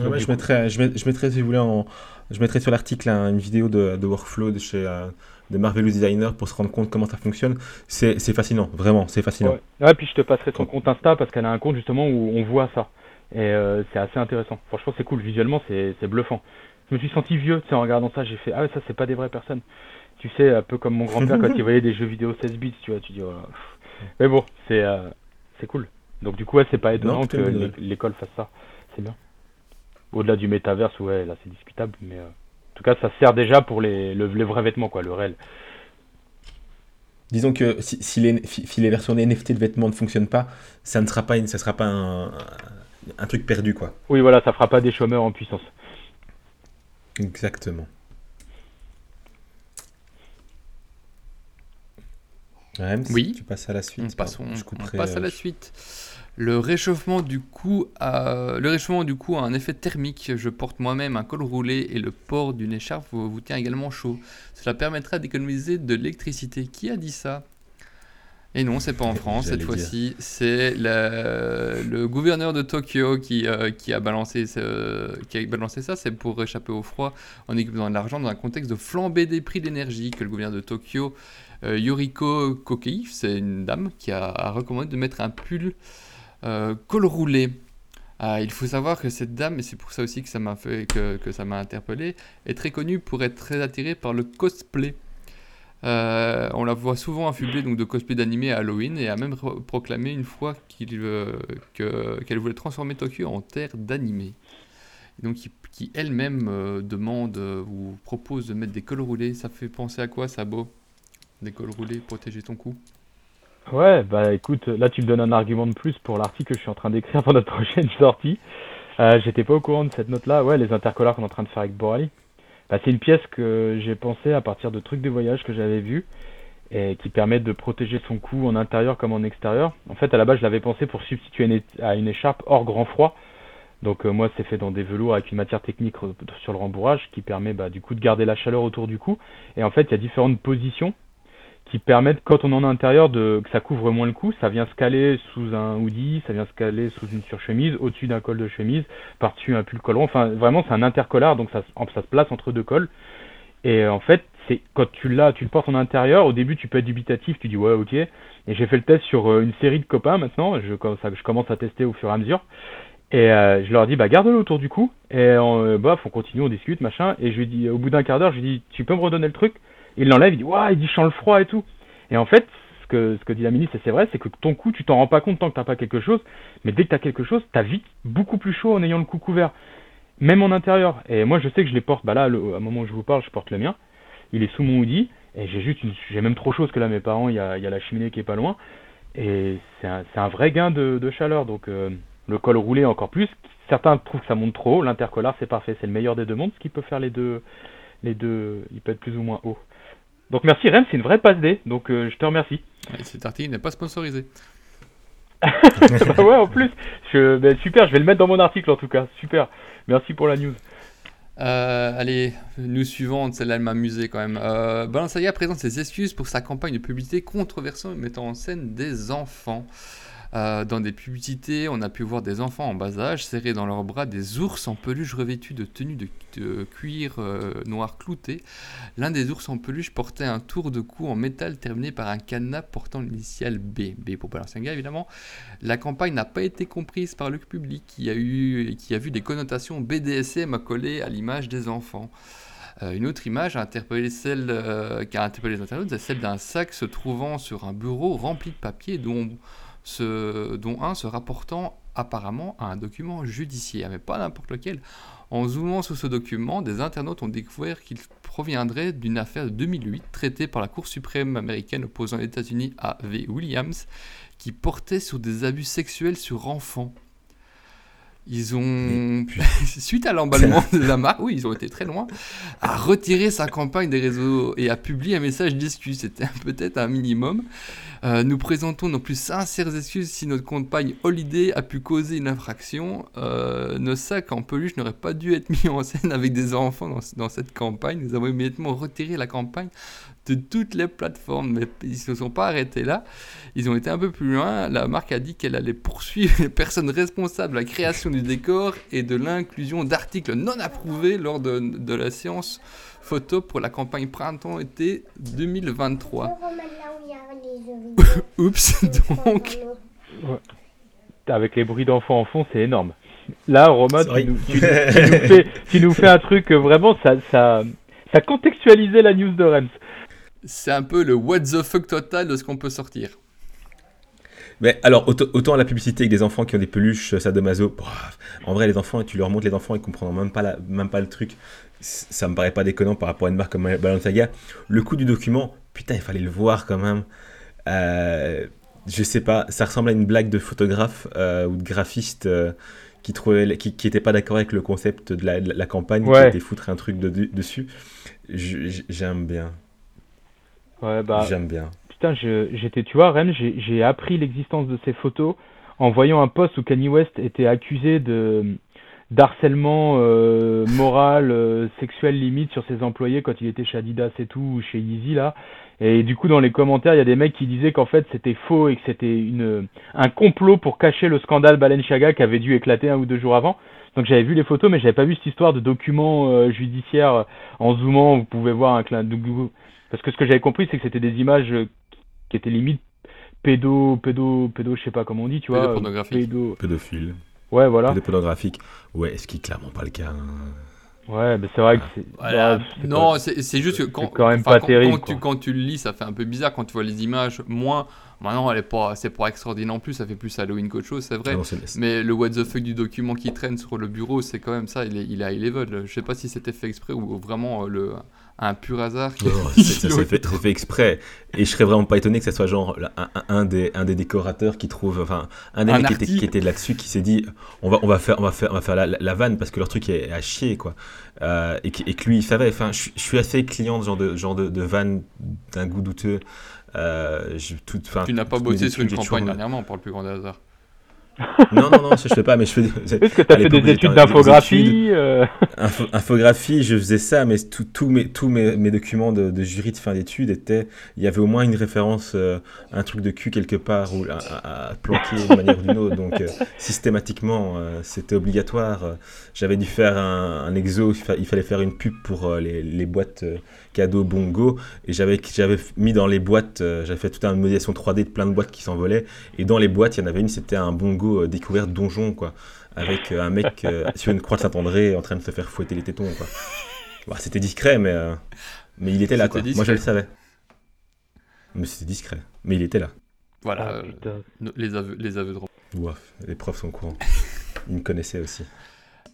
[SPEAKER 2] ouais, je, mettrai, je, mettrai, si vous voulez, en, je mettrai sur l'article une vidéo de, de workflow de chez euh, de Marvelous Designer pour se rendre compte comment ça fonctionne. C'est fascinant, vraiment, c'est fascinant.
[SPEAKER 3] Ouais. puis je te passerai son compte Insta parce qu'elle a un compte justement où on voit ça. Et euh, c'est assez intéressant. Franchement, c'est cool. Visuellement, c'est bluffant. Je me suis senti vieux, tu sais, en regardant ça, j'ai fait, ah ouais, ça, c'est pas des vraies personnes tu sais, un peu comme mon grand-père quand il voyait des jeux vidéo 16 bits, tu vois, tu dis, oh, mais bon, c'est euh, c'est cool. Donc du coup, ouais, c'est pas étonnant que l'école fasse ça, c'est bien. Au-delà du métaverse, ouais, là c'est discutable, mais euh, en tout cas, ça sert déjà pour les, le, les vrais vêtements, quoi, le réel.
[SPEAKER 2] Disons que si, si, les, si, les, versions NFT de vêtements ne fonctionnent pas, ça ne sera pas, une, ça sera pas un, un truc perdu, quoi.
[SPEAKER 3] Oui, voilà, ça fera pas des chômeurs en puissance.
[SPEAKER 2] Exactement. oui. Tu passes à la suite.
[SPEAKER 4] On, passe, passe à la euh, suite. Le réchauffement du cou a, le réchauffement du cou a un effet thermique. Je porte moi-même un col roulé et le port d'une écharpe vous, tient également chaud. Cela permettra d'économiser de l'électricité. Qui a dit ça? Et non, c'est pas en France cette fois-ci. C'est le gouverneur de Tokyo qui, euh, qui, a balancé qui a balancé ça. C'est pour échapper au froid en économisant de l'argent dans un contexte de flambée des prix d'énergie que le gouverneur de Tokyo euh, Yoriko Kokei, c'est une dame qui a, recommandé de mettre un pull col roulé. Ah, il faut savoir que cette dame, et c'est pour ça aussi que ça m'a fait que, ça m'a interpellé, est très connue pour être très attirée par le cosplay. Euh, on la voit souvent affublée donc, de cosplay d'animé à Halloween et a même proclamé une fois qu'elle voulait transformer Tokyo en terre d'animé. Donc qui, elle-même demande ou propose de mettre des cols roulés. Ça fait penser à quoi, Sabo d'école roulée, protéger ton cou?
[SPEAKER 3] Ouais, bah écoute, là tu me donnes un argument de plus pour l'article que je suis en train d'écrire pour notre prochaine sortie. Euh, J'étais pas au courant de cette note-là. Ouais, les intercollars qu'on est en train de faire avec Borali. Bah, c'est une pièce que j'ai pensé à partir de trucs de voyage que j'avais vus et qui permettent de protéger son cou en intérieur comme en extérieur. En fait, à la base, je l'avais pensé pour substituer à une écharpe hors grand froid. Donc euh, moi, c'est fait dans des velours avec une matière technique sur le rembourrage qui permet bah, du coup de garder la chaleur autour du cou. Et en fait, il y a différentes positions qui permettent, quand on en intérieur, de, que ça couvre moins le cou. Ça vient se caler sous un hoodie, ça vient se caler sous une surchemise, au-dessus d'un col de chemise, par-dessus un pull collant. Enfin, vraiment, c'est un intercollar, donc ça, ça se place entre deux cols. Et en fait, c'est quand tu l'as, tu le portes en intérieur. Au début, tu peux être dubitatif, tu dis ouais, ok. Et j'ai fait le test sur euh, une série de copains maintenant. Je, je commence à tester au fur et à mesure. Et euh, je leur dis bah garde-le autour du cou. Et on, euh, bah, on continue, on discute, machin. Et je lui dis au bout d'un quart d'heure, je lui dis tu peux me redonner le truc? Il l'enlève, il dit Waouh, il dit chant le froid et tout. Et en fait, ce que, ce que dit la ministre, c'est vrai, c'est que ton cou, tu t'en rends pas compte tant que t'as pas quelque chose, mais dès que tu as quelque chose, t'as vite beaucoup plus chaud en ayant le cou couvert, même en intérieur. Et moi, je sais que je les porte, bah là, le, à moment où je vous parle, je porte le mien, il est sous mon hoodie, et j'ai juste j'ai même trop chaud parce que là, mes parents, il y a, y a la cheminée qui est pas loin, et c'est un, un, vrai gain de, chaleur, donc euh, le col roulé encore plus, certains trouvent que ça monte trop haut. C'est parfait. C'est le meilleur des deux mondes, ce qui peut faire les deux. Les deux, il peut être plus ou moins haut. Donc merci Rem, c'est une vraie passe D. Donc euh, je te remercie.
[SPEAKER 4] Et cet article n'est pas sponsorisé.
[SPEAKER 3] bah ouais, en plus. Je, ben, super, je vais le mettre dans mon article en tout cas. Super. Merci pour la news.
[SPEAKER 4] Euh, allez, nous suivante, celle-là elle m'a amusé quand même. Euh, Balenciaga présente ses excuses pour sa campagne de publicité controversée mettant en scène des enfants. Euh, dans des publicités, on a pu voir des enfants en bas âge serrer dans leurs bras des ours en peluche revêtus de tenues de, cuir euh, noir clouté. L'un des ours en peluche portait un tour de cou en métal terminé par un cadenas portant l'initiale B. B pour Balenciaga évidemment. La campagne n'a pas été comprise par le public qui a, eu, qui a vu des connotations BDSM accolées à l'image des enfants. Euh, une autre image a interpellé celle, qui a interpellé les internautes, c'est celle d'un sac se trouvant sur un bureau rempli de papier dont dont un se rapportant apparemment à un document judiciaire, mais pas n'importe lequel. En zoomant sur ce document, des internautes ont découvert qu'il proviendrait d'une affaire de 2008 traitée par la Cour suprême américaine opposant les États-Unis à V. Williams, qui portait sur des abus sexuels sur enfants. Ils ont, suite à l'emballement de la marque, oui, ils ont été très loin, à retirer sa campagne des réseaux et à publier un message d'excuse. C'était peut-être un minimum. Euh, nous présentons nos plus sincères excuses si notre campagne Holiday a pu causer une infraction. Euh, nos sacs en peluche n'auraient pas dû être mis en scène avec des enfants dans, dans cette campagne. Nous avons immédiatement retiré la campagne de toutes les plateformes, mais ils ne se sont pas arrêtés là. Ils ont été un peu plus loin. La marque a dit qu'elle allait poursuivre les personnes responsables de la création du décor et de l'inclusion d'articles non approuvés lors de, de, la séance photo pour la campagne printemps-été 2023. Oups, donc.
[SPEAKER 3] Avec les bruits d'enfants en fond, c'est énorme. Là, Romain, tu nous, tu, nous fais, tu nous fais un truc vraiment, ça, ça, ça contextualisait la news de Rems
[SPEAKER 4] c'est un peu le what the fuck total de ce qu'on peut sortir.
[SPEAKER 2] Mais alors, autant, la publicité avec des enfants qui ont des peluches sadomaso, en vrai, les enfants, tu leur montres les enfants, ils comprennent même pas, même pas le truc. Ça me paraît pas déconnant par rapport à une marque comme Balenciaga. Le coup du document, putain, il fallait le voir quand même. Euh, je sais pas, ça ressemble à une blague de photographe euh, ou de graphiste euh, qui trouvait, qui, qui était pas d'accord avec le concept de la, campagne, qui était foutre un truc dessus. J'aime bien.
[SPEAKER 3] Ouais, bah.
[SPEAKER 2] J'aime bien.
[SPEAKER 3] Putain, j'étais, tu vois, Rennes, j'ai appris l'existence de ces photos en voyant un post où Kanye West était accusé de d'harcèlement euh, moral, euh, sexuel limite sur ses employés quand il était chez Adidas et tout, ou chez Yeezy là. Et du coup, dans les commentaires, il y a des mecs qui disaient qu'en fait c'était faux et que c'était une un complot pour cacher le scandale Balenciaga qui avait dû éclater un ou deux jours avant. Donc j'avais vu les photos, mais j'avais pas vu cette histoire de document euh, judiciaire en zoomant. Vous pouvez voir un clin parce que ce que j'avais compris, c'est que c'était des images euh, qui étaient limite pédo, pédo, pédo, je sais pas comment on dit, tu vois.
[SPEAKER 4] Pédo...
[SPEAKER 2] Pédophile.
[SPEAKER 3] Ouais, voilà.
[SPEAKER 2] Pédopornographique. Ouais, ce qui est clairement pas le cas. Hein.
[SPEAKER 3] Ouais, mais c'est vrai que c'est.
[SPEAKER 4] Bah, non, c'est juste que quand,
[SPEAKER 3] quand, même pas terrible,
[SPEAKER 4] quand, tu, quand tu le lis, ça fait un peu bizarre quand tu vois les images. Moins, maintenant, elle est pas, c'est pas extraordinaire non plus, ça fait plus Halloween qu'autre chose, c'est vrai. mais le what the fuck du document qui traîne sur le bureau, c'est quand même ça, il est, il est high level. Je sais pas si c'était fait exprès ou vraiment euh, le, un pur hasard. Qui...
[SPEAKER 2] ça s'est fait, fait, exprès. Et je serais vraiment pas étonné que ce soit genre un, un, des, un des décorateurs qui trouve, enfin, un des mecs qui était, qui était là-dessus qui s'est dit on va, on va faire, on va faire, on va faire la, vanne parce que leur truc est à chier, quoi. Euh, et, et, que lui, il savait. Enfin, je, suis assez client de genre de, genre de, de vanne d'un goût douteux. Euh, tout,
[SPEAKER 4] tu n'as pas bossé sur une campagne dernièrement, pour le plus grand hasard
[SPEAKER 2] non, non, non, ça je fais pas, mais je fais.
[SPEAKER 3] Est-ce que tu as fait des études d'infographie euh
[SPEAKER 2] Infographie, je faisais ça, mais tous mes, tous mes, mes documents de, de, jury de fin d'études étaient. Il y avait au moins une référence, euh, un truc de cul quelque part, ou à, à planquer d'une manière ou d'une autre. Donc, euh, systématiquement, c'était obligatoire. J'avais dû faire un, un, exo, il fallait faire une pub pour les, les boîtes cadeau bongo. Et j'avais j'avais mis dans les boîtes euh, j'avais fait toute une modélisation 3D de plein de boîtes qui s'envolaient. Et dans les boîtes il y en avait une c'était un bongo euh, découvert donjon quoi. Avec euh, un mec sur une croix de Saint-André en train de se faire fouetter les tétons quoi. Bah, c'était discret mais mais il était là quoi. Moi je le savais. Mais c'était discret. Mais il était là.
[SPEAKER 4] Voilà ah, les aveux les aveux de
[SPEAKER 2] les profs sont courants. Ils me connaissaient aussi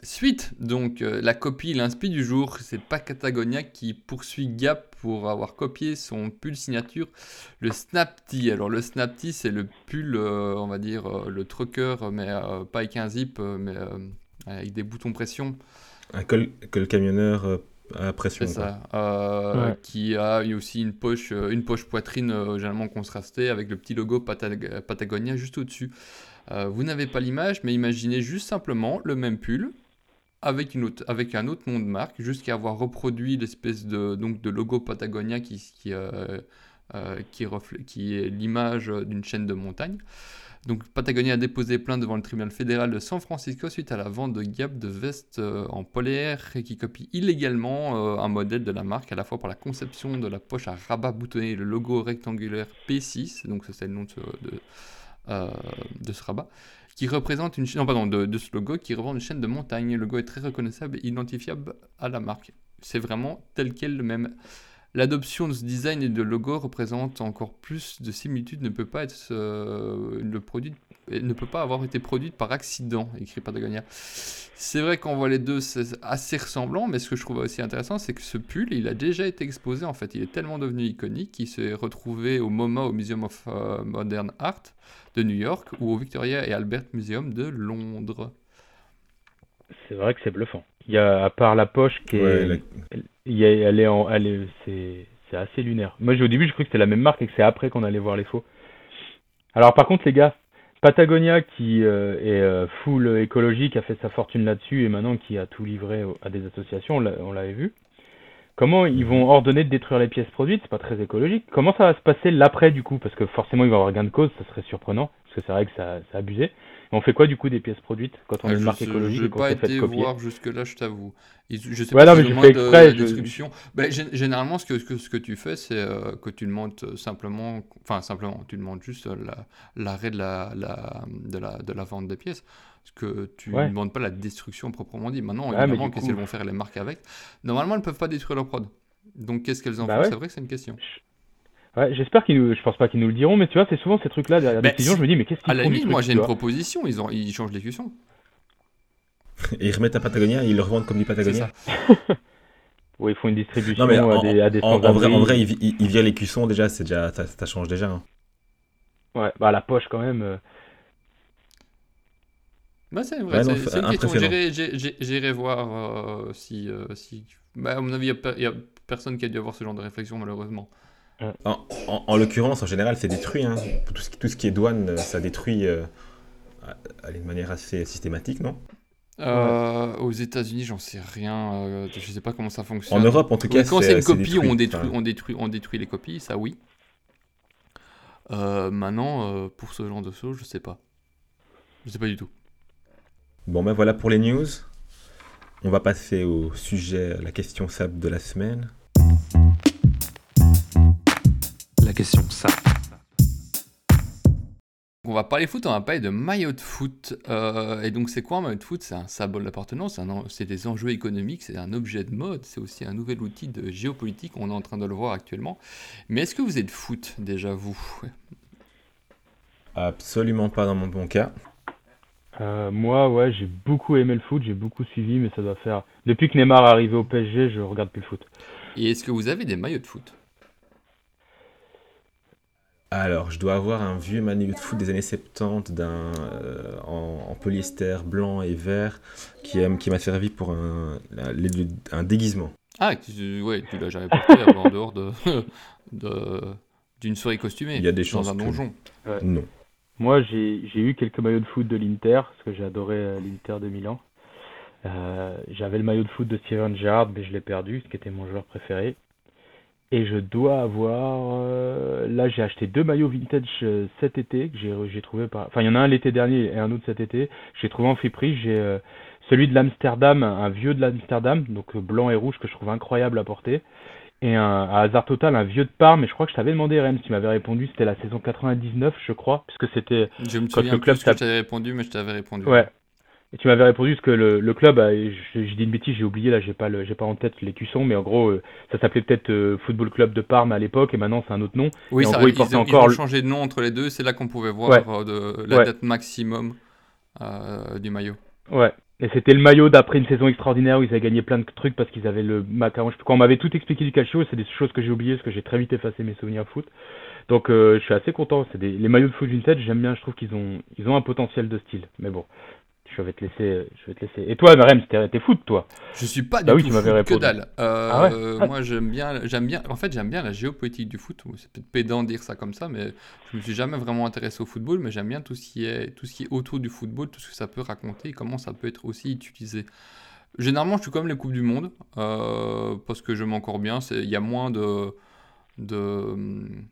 [SPEAKER 4] Suite, donc euh, la copie, l'inspi du jour, c'est pas Patagonia qui poursuit Gap pour avoir copié son pull signature, le Snap Tee. Alors le Snap Tee, c'est le pull, euh, on va dire, euh, le trucker, mais pas avec un zip, mais avec des boutons pression.
[SPEAKER 2] Un col, col camionneur euh, à pression.
[SPEAKER 4] C'est ça. Euh,
[SPEAKER 3] Ouais.
[SPEAKER 4] Qui a eu aussi une poche, euh, une poche poitrine euh, généralement contrastée avec le petit logo Patag- Patagonia juste au-dessus. Euh, vous n'avez pas l'image, mais imaginez juste simplement le même pull avec, un autre nom de marque, jusqu'à avoir reproduit l'espèce de, logo Patagonia euh, euh, qui, est l'image d'une chaîne de montagne. Donc Patagonia a déposé plainte devant le tribunal fédéral de San Francisco suite à la vente de Gap de vestes euh, en polaire et qui copie illégalement un modèle de la marque à la fois par la conception de la poche à rabat boutonné et le logo rectangulaire P6, donc c'est le nom de ce rabat, qui représente une chaîne, non, pardon, de, ce logo qui représente une chaîne de montagne. Le logo est très reconnaissable et identifiable à la marque. C'est vraiment tel quel le même. L'adoption de ce design et de logo représente encore plus de similitudes, ne peut pas être euh, le produit ne peut pas avoir été produite par accident, écrit Patagonia. C'est vrai qu'on voit les deux, assez ressemblant, mais ce que je trouve aussi intéressant, c'est que ce pull, il a déjà été exposé en fait. Il est tellement devenu iconique qu'il s'est retrouvé au MoMA, au Museum of euh, Modern Art de New York, ou au Victoria et Albert Museum de Londres.
[SPEAKER 3] C'est vrai que c'est bluffant. Il y a, à part la poche qui est,
[SPEAKER 2] Ouais, la-
[SPEAKER 3] il y a- elle est en, elle est, c'est, c'est assez lunaire. Moi, j'ai- au début, je cru que c'était la même marque et que c'est après qu'on allait voir les faux. Alors, par contre, les gars, Patagonia qui euh, est euh, full écologique, a fait sa fortune là-dessus et maintenant qui a tout livré à des associations, on l'a- on l'avait vu. Comment ils vont ordonner de détruire les pièces produites C'est pas très écologique. Comment ça va se passer l'après du coup? Parce que forcément, il va y avoir gain de cause, ça serait surprenant, parce que c'est vrai que ça, c'est abusé. Et on fait quoi du coup des pièces produites quand on
[SPEAKER 4] Ah,
[SPEAKER 3] est une
[SPEAKER 4] je
[SPEAKER 3] marque écologique et qu'on
[SPEAKER 4] pas été voir jusque-là, je t'avoue. Je sais
[SPEAKER 3] Ouais,
[SPEAKER 4] pas
[SPEAKER 3] non,
[SPEAKER 4] si
[SPEAKER 3] mais je fais exprès,
[SPEAKER 4] de
[SPEAKER 3] je-
[SPEAKER 4] distribution. Ben, gé- généralement, ce que, ce tu fais, c'est euh, que tu demandes simplement, enfin simplement, tu demandes juste euh, la- l'arrêt de la, la, de, la, de la vente des pièces. Que tu
[SPEAKER 3] Ouais.
[SPEAKER 4] ne demandes pas la destruction proprement dit. Maintenant, évidemment, qu'est-ce qu'elles vont faire les marques avec? Normalement, elles ne peuvent pas détruire leur prod. Donc, qu'est-ce qu'elles en
[SPEAKER 3] Bah
[SPEAKER 4] font?
[SPEAKER 3] ouais.
[SPEAKER 4] C'est vrai que c'est une question.
[SPEAKER 3] Ouais, j'espère qu'ils nous, je pense pas qu'ils nous le diront, mais tu vois, c'est souvent ces trucs-là derrière
[SPEAKER 4] Ben,
[SPEAKER 3] des décisions,
[SPEAKER 4] si-
[SPEAKER 3] je me dis, mais qu'est-ce qu'ils
[SPEAKER 4] À la limite, moi, j'ai une proposition. Ils, ont, ils changent l'écution.
[SPEAKER 2] Et ils remettent à Patagonia et ils le revendent comme du
[SPEAKER 4] C'est
[SPEAKER 2] Patagonia.
[SPEAKER 4] ça.
[SPEAKER 3] Ou ils font une distribution
[SPEAKER 2] Non mais
[SPEAKER 3] à
[SPEAKER 2] en,
[SPEAKER 3] des, à des
[SPEAKER 2] en- en vrai, en vrai, ils, ils, ils virent les cuissons déjà, c'est déjà, ça, ça change déjà. hein.
[SPEAKER 3] Ouais, bah la poche quand même.
[SPEAKER 4] Bah, c'est vrai,
[SPEAKER 2] Ouais,
[SPEAKER 4] c'est une question. J'irai- voir euh, si. euh, si... Bah, à mon avis, il n'y a, personne qui a dû avoir ce genre de réflexion, malheureusement.
[SPEAKER 2] En, en- en l'occurrence, en général, c'est détruit. hein. Tout, ce, qui- tout ce qui est douane, ça détruit euh, de manière assez systématique, non?
[SPEAKER 4] Euh, Aux États-Unis, j'en sais rien. euh, je sais pas comment ça fonctionne.
[SPEAKER 2] En Europe, en tout cas,
[SPEAKER 4] quand c'est une copie,
[SPEAKER 2] détruit.
[SPEAKER 4] on détruit,
[SPEAKER 2] Enfin,
[SPEAKER 4] on, détruit, on détruit les copies, ça oui. Euh, maintenant, pour ce genre de choses, je sais pas. Je sais pas du tout.
[SPEAKER 2] Bon, ben voilà pour les news. On va passer au sujet, la question sable de la semaine.
[SPEAKER 1] La question ça.
[SPEAKER 4] On va parler foot, on va parler de maillot de foot. Euh, et donc, c'est quoi un maillot de foot? C'est un symbole d'appartenance, c'est des enjeux économiques, c'est un objet de mode, c'est aussi un nouvel outil de géopolitique. On est en train de le voir actuellement. Mais est-ce que vous êtes foot déjà, vous?
[SPEAKER 2] Absolument pas dans mon bon cas.
[SPEAKER 3] Euh, moi, ouais, j'ai beaucoup aimé le foot, j'ai beaucoup suivi, mais ça doit faire. Depuis que Neymar est arrivé au PSG, je regarde plus le foot.
[SPEAKER 4] Et est-ce que vous avez des maillots de foot?
[SPEAKER 2] Alors, je dois avoir un vieux maillot de foot des années 70 d'un, euh, en, en polyester blanc et vert qui, aime- qui m'a servi pour un, déguisement.
[SPEAKER 4] Ah, tu, ouais, tu l'as jamais porté euh, en dehors de, de- d'une soirée costumée
[SPEAKER 2] Il y a des chances
[SPEAKER 4] dans un
[SPEAKER 2] que-
[SPEAKER 4] donjon.
[SPEAKER 2] Non.
[SPEAKER 3] Moi, j'ai eu quelques maillots de foot de l'Inter, parce que j'ai adoré euh, l'Inter de Milan. Euh, J'avais le maillot de foot de Steven Gerrard, mais je l'ai perdu, ce qui était mon joueur préféré. Et je dois avoir... euh, là, j'ai acheté deux maillots vintage euh, cet été, que j'ai trouvé. Enfin, il y en a un l'été dernier et un autre cet été. J'ai trouvé en friperie. J'ai euh, celui de l'Amsterdam, un vieux de l'Amsterdam, donc euh, blanc et rouge, que je trouve incroyable à porter. Et un, à hasard total, un vieux de Parme, mais je crois que je t'avais demandé, Rennes, tu m'avais répondu, c'était la saison 99, je crois, puisque c'était...
[SPEAKER 4] Je me
[SPEAKER 3] Quand
[SPEAKER 4] souviens
[SPEAKER 3] le
[SPEAKER 4] plus
[SPEAKER 3] club
[SPEAKER 4] ce que je t'avais répondu, mais je t'avais répondu.
[SPEAKER 3] Ouais. Et tu m'avais répondu parce que le, le club, je, je dis une bêtise, j'ai oublié, là, j'ai pas j'ai pas en tête les cuissons, mais en gros, euh, ça s'appelait peut-être euh, Football Club de Parme à l'époque, et maintenant c'est un autre nom.
[SPEAKER 4] Oui,
[SPEAKER 3] Et en
[SPEAKER 4] ça,
[SPEAKER 3] gros, ils
[SPEAKER 4] ils,
[SPEAKER 3] portaient
[SPEAKER 4] ont,
[SPEAKER 3] encore
[SPEAKER 4] ils ont changé de nom entre les deux. C'est là qu'on pouvait voir
[SPEAKER 3] Ouais.
[SPEAKER 4] euh, de, la
[SPEAKER 3] Ouais.
[SPEAKER 4] date maximum euh, du maillot.
[SPEAKER 3] Ouais. Et c'était le maillot d'après une saison extraordinaire où ils avaient gagné plein de trucs parce qu'ils avaient le macaron. Quand on m'avait tout expliqué du calcio, c'est des choses que j'ai oubliées parce que j'ai très vite effacé mes souvenirs foot. Donc euh, je suis assez content. C'est des... Les maillots de foot vintage, j'aime bien. Je trouve qu'ils ont, ils ont un potentiel de style. Mais bon, Je vais te laisser. Je vais te laisser. Et toi, Rem, t'es foot, toi?
[SPEAKER 4] Je suis pas
[SPEAKER 3] bah
[SPEAKER 4] du
[SPEAKER 3] oui,
[SPEAKER 4] tout
[SPEAKER 3] tu
[SPEAKER 4] foot, que dalle. Euh,
[SPEAKER 3] Ah ouais?
[SPEAKER 4] Moi, j'aime bien, j'aime bien. En fait, j'aime bien la géopolitique du foot. C'est peut-être pédant de dire ça comme ça, mais je me suis jamais vraiment intéressé au football. Mais j'aime bien tout ce qui est, tout ce qui est autour du football, tout ce que ça peut raconter, et comment ça peut être aussi utilisé. Généralement, je suis comme les coupes du monde euh, parce que je m'en encore bien. Il y a moins de, de, hum,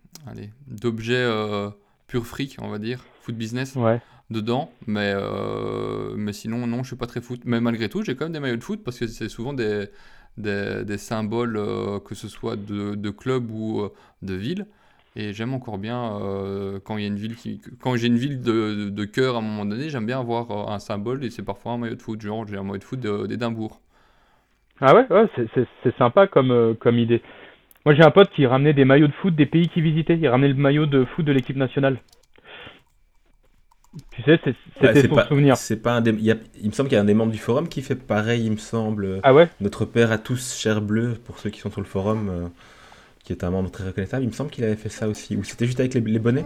[SPEAKER 4] d'objets euh, pur fric, on va dire, foot business
[SPEAKER 3] Ouais.
[SPEAKER 4] Dedans, mais, euh, mais sinon, non, je suis pas très foot. Mais malgré tout, j'ai quand même des maillots de foot parce que c'est souvent des, des, symboles, euh, que ce soit de, de club ou euh, de ville. Et j'aime encore bien quand il y a une ville qui, quand j'ai une ville de, de, cœur à un moment donné, j'aime bien avoir un symbole et c'est parfois un maillot de foot. Genre, j'ai un maillot de foot d'Édimbourg.
[SPEAKER 3] Ah ouais, ouais c'est- sympa comme, comme idée. Moi, j'ai un pote qui ramenait des maillots de foot des pays qu'il visitait. Il ramenait le maillot de foot de l'équipe nationale. Tu sais, c'est-
[SPEAKER 2] Ouais,
[SPEAKER 3] c'était son
[SPEAKER 2] pas-
[SPEAKER 3] souvenir.
[SPEAKER 2] C'est pas un des- il, y a- il me semble qu'il y a un des membres du forum qui fait pareil, il me semble.
[SPEAKER 3] Ah ouais?
[SPEAKER 2] Notre père à tous, cher bleu, pour ceux qui sont sur le forum, euh, qui est un membre très reconnaissable, il me semble qu'il avait fait ça aussi. Ou c'était juste avec les, les bonnets?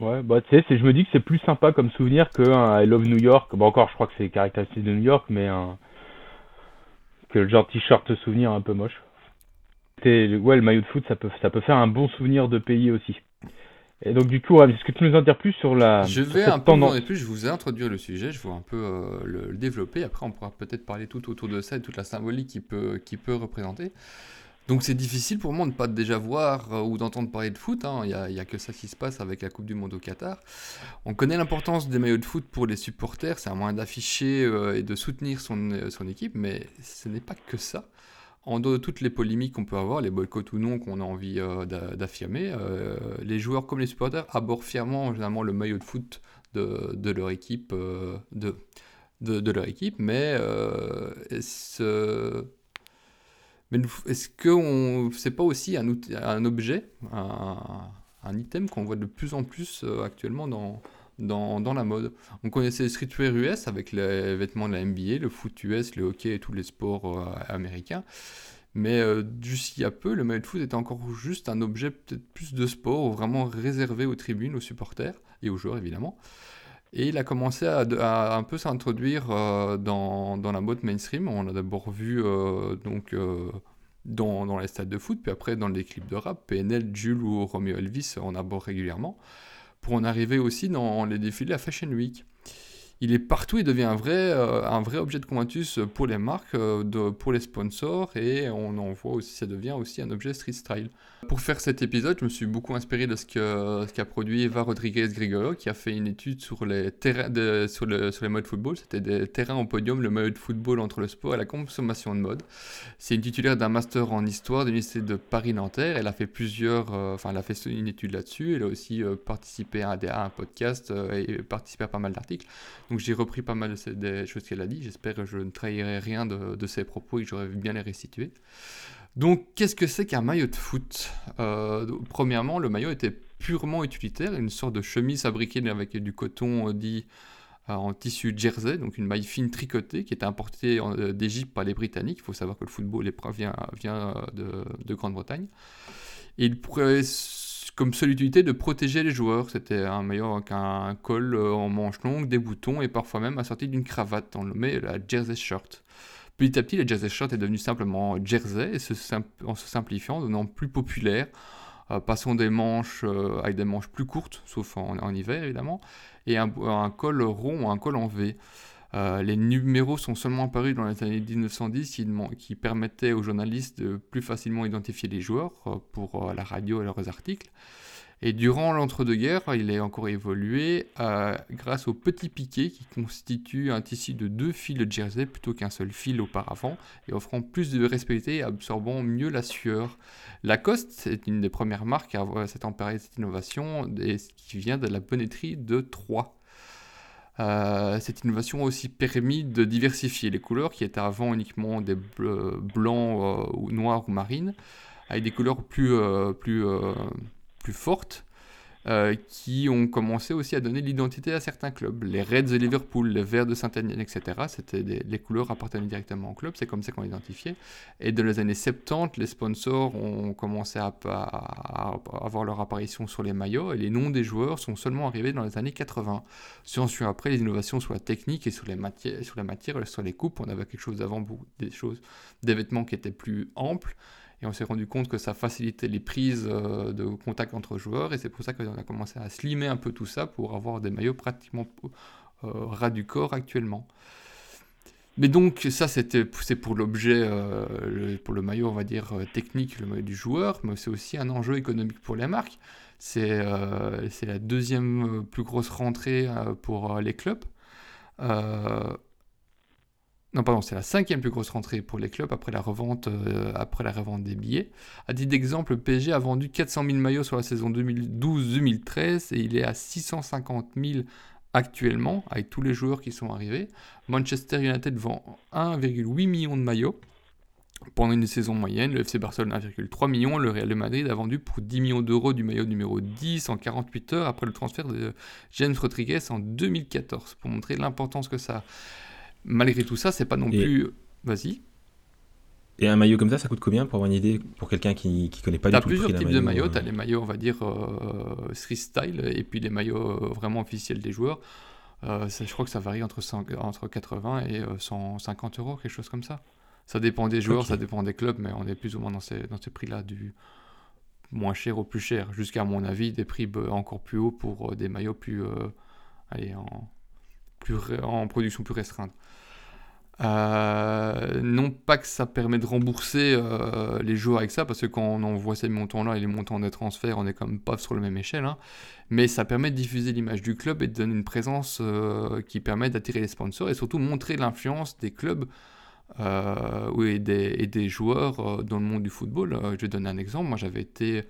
[SPEAKER 3] Ouais, bah tu sais, je me dis que c'est plus sympa comme souvenir que un I Love New York. Bon, encore, je crois que c'est caractéristique de New York, mais un... que le genre t-shirt souvenir un peu moche. Ouais, le maillot de foot, ça peut, ça peut faire un bon souvenir de pays aussi. Et donc, du coup, est-ce que tu peux nous en dire plus sur la
[SPEAKER 4] Je vais un peu vous en dire plus, je vous ai introduit le sujet, je vais un peu euh, le, le développer, après on pourra peut-être parler tout autour de ça et toute la symbolique qu'il peut, peut représenter. Donc c'est difficile pour moi de ne pas déjà voir euh, ou d'entendre parler de foot, hein. il n'y a, a que ça qui se passe avec la Coupe du Monde au Qatar. On connaît l'importance des maillots de foot pour les supporters, c'est un moyen d'afficher euh, et de soutenir son, son équipe, mais ce n'est pas que ça. En dehors de toutes les polémiques qu'on peut avoir, les boycotts ou non qu'on a envie euh, d'a- d'affirmer, euh, les joueurs comme les supporters abordent fièrement généralement le maillot de foot de, leur équipe, euh, de, leur équipe, mais est-ce mais est-ce que c'est pas aussi un, objet, un, item qu'on voit de plus en plus actuellement dans, dans, la mode On connaissait le streetwear US avec les vêtements de la NBA, le foot US, le hockey et tous les sports euh, américains. Mais euh, peu, le maillot de foot était encore juste un objet peut-être plus de sport, vraiment réservé aux tribunes, aux supporters et aux joueurs évidemment. Et il a commencé à, un peu s'introduire euh, dans, dans la mode mainstream. On l'a d'abord vu euh, donc, dans, dans les stades de foot, puis après dans les clips de rap. PNL, Jules ou Romeo Elvis, on aborde régulièrement. Pour en arriver aussi dans les défilés à Fashion Week. Il est partout, il devient un vrai, euh, objet de conventus pour les marques, euh, pour les sponsors, et on en voit aussi, ça devient aussi un objet street style. Pour faire cet épisode, je me suis beaucoup inspiré de ce qu'a produit Eva Rodriguez Grigolo, qui a fait une étude sur les terrains de, sur, le, sur les modes football. C'était des terrains au podium, le maillot de football entre le sport et la consommation de mode. C'est une titulaire d'un master en histoire de l'université de Paris-Nanterre. Elle a fait plusieurs, euh, enfin, elle a fait une étude là-dessus. Elle a aussi euh, participé à un, podcast euh, et participé à pas mal d'articles. Donc j'ai repris pas mal de des choses qu'elle a dit. J'espère que je ne trahirai rien de, de ses propos et que j'aurai bien les restituer. Donc qu'est-ce que c'est qu'un maillot de foot? Euh, Premièrement, le maillot était purement utilitaire, une sorte de chemise fabriquée avec du coton euh, dit euh, en tissu jersey, donc une maille fine tricotée qui était importée d'Égypte par les Britanniques. Il faut savoir que le football vient, de, de Grande-Bretagne. Et il pourrait, comme seule utilité, de protéger les joueurs. C'était un maillot avec un col en manches longues, des boutons et parfois même assorti d'une cravate. On le met la jersey shirt. Petit à petit, le jersey shirt est devenu simplement jersey et se simp- en se simplifiant, devenant plus populaire. Euh, passons des manches euh, avec des manches plus courtes, sauf en, hiver évidemment, et un, col rond ou un col en V. Euh, les numéros sont seulement apparus dans les années 1910 qui, permettaient aux journalistes de plus facilement identifier les joueurs euh, pour la radio et leurs articles. Et durant l'entre-deux-guerres, il a encore évolué euh, grâce au petit piqué qui constitue un tissu de deux fils de jersey plutôt qu'un seul fil auparavant et offrant plus de respect et absorbant mieux la sueur. Lacoste est une des premières marques à avoir cette emparé cette innovation et qui vient de la bonnetterie de Troyes. Euh, cette innovation a aussi permis de diversifier les couleurs qui étaient avant uniquement des blancs euh, ou noirs ou marines avec des couleurs plus, plus fortes euh, qui ont commencé aussi à donner l'identité à certains clubs. Les Reds de Liverpool, les Verts de Saint-Étienne, etc. C'était les couleurs appartenaient directement au club, c'est comme ça qu'on l'identifiait. Et dans les années 70, les sponsors ont commencé à, avoir leur apparition sur les maillots et les noms des joueurs sont seulement arrivés dans les années 80. Si on suit après les innovations sur la technique et sur les matières, sur la matière, sur les coupes, on avait quelque chose d'avant, des choses, des vêtements qui étaient plus amples. Et on s'est rendu compte que ça facilitait les prises euh, de contact entre joueurs. Et c'est pour ça qu'on a commencé à slimer un peu tout ça pour avoir des maillots pratiquement euh, ras du corps actuellement. Mais donc ça c'était c'est pour l'objet, euh, pour le maillot on va dire technique, le maillot du joueur, mais c'est aussi un enjeu économique pour les marques. C'est la deuxième plus grosse rentrée pour les clubs. Non, pardon, c'est la cinquième plus grosse rentrée pour les clubs après la revente, euh, des billets. À titre d'exemple, le PSG a vendu 400 000 maillots sur la saison 2012-2013 et il est à 650 000 actuellement avec tous les joueurs qui sont arrivés. Manchester United vend 1,8 million de maillots pendant une saison moyenne. Le FC Barcelone 1,3 million. Le Real Madrid a vendu pour 10 millions d'euros du maillot numéro 10 en 48 heures après le transfert de James Rodriguez en 2014 pour montrer l'importance que ça a malgré tout ça, c'est pas non plus. Vas-y.
[SPEAKER 2] Et un maillot comme ça, ça coûte combien pour avoir une idée pour quelqu'un qui ne connaît pas du tout
[SPEAKER 4] T'as plusieurs types de maillots. Tu as les maillots, on va dire, euh, street style et puis les maillots euh, vraiment officiels des joueurs. Euh, je crois que ça varie entre, entre 80 et 150 euros, quelque chose comme ça. Ça dépend des joueurs, ça dépend des clubs, mais on est plus ou moins dans ces, dans ces prix-là, du moins cher au plus cher. Jusqu'à, mon avis, des prix encore plus hauts pour des maillots plus. allez, en, plus, en production plus restreinte. Euh, non pas que ça permet de rembourser euh, les joueurs avec ça, parce que quand on voit ces montants-là et les montants des transferts, on est quand même pas sur la même échelle, hein. mais ça permet de diffuser l'image du club et de donner une présence euh, qui permet d'attirer les sponsors et surtout montrer l'influence des clubs et des, et, des, joueurs dans le monde du football. je vais donner un exemple, moi j'avais été